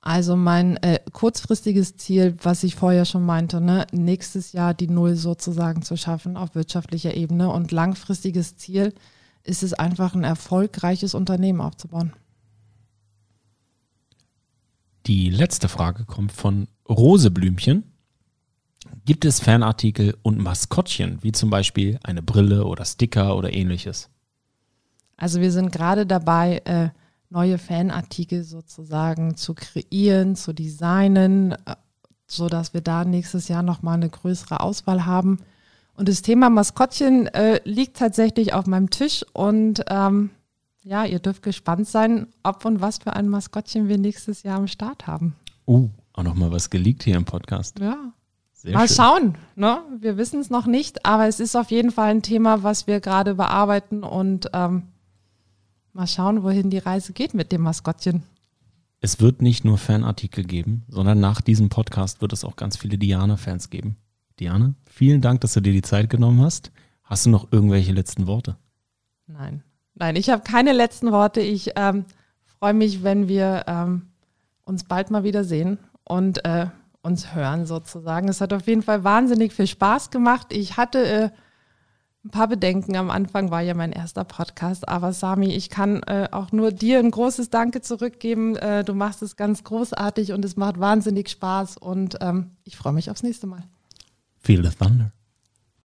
S2: Also mein äh, kurzfristiges Ziel, was ich vorher schon meinte, ne, nächstes Jahr die Null sozusagen zu schaffen auf wirtschaftlicher Ebene und langfristiges Ziel ist es einfach ein erfolgreiches Unternehmen aufzubauen.
S1: Die letzte Frage kommt von Roseblümchen. Gibt es Fanartikel und Maskottchen, wie zum Beispiel eine Brille oder Sticker oder ähnliches?
S2: Also wir sind gerade dabei, äh, neue Fanartikel sozusagen zu kreieren, zu designen, äh, so dass wir da nächstes Jahr nochmal eine größere Auswahl haben. Und das Thema Maskottchen äh, liegt tatsächlich auf meinem Tisch und ähm, ja, ihr dürft gespannt sein, ob und was für ein Maskottchen wir nächstes Jahr am Start haben.
S1: Uh, auch nochmal was geleakt hier im Podcast.
S2: Ja. Sehr mal schön. schauen, ne? Wir wissen es noch nicht, aber es ist auf jeden Fall ein Thema, was wir gerade bearbeiten und ähm, mal schauen, wohin die Reise geht mit dem Maskottchen.
S1: Es wird nicht nur Fanartikel geben, sondern nach diesem Podcast wird es auch ganz viele Diana-Fans geben. Diana, vielen Dank, dass du dir die Zeit genommen hast. Hast du noch irgendwelche letzten Worte?
S2: Nein, nein, ich habe keine letzten Worte. Ich ähm, freue mich, wenn wir ähm, uns bald mal wieder sehen und äh, uns hören sozusagen. Es hat auf jeden Fall wahnsinnig viel Spaß gemacht. Ich hatte äh, ein paar Bedenken. Am Anfang war ja mein erster Podcast, aber Sami, ich kann äh, auch nur dir ein großes Danke zurückgeben. Äh, du machst es ganz großartig und es macht wahnsinnig Spaß und ähm, ich freue mich aufs nächste Mal.
S1: Feel the thunder.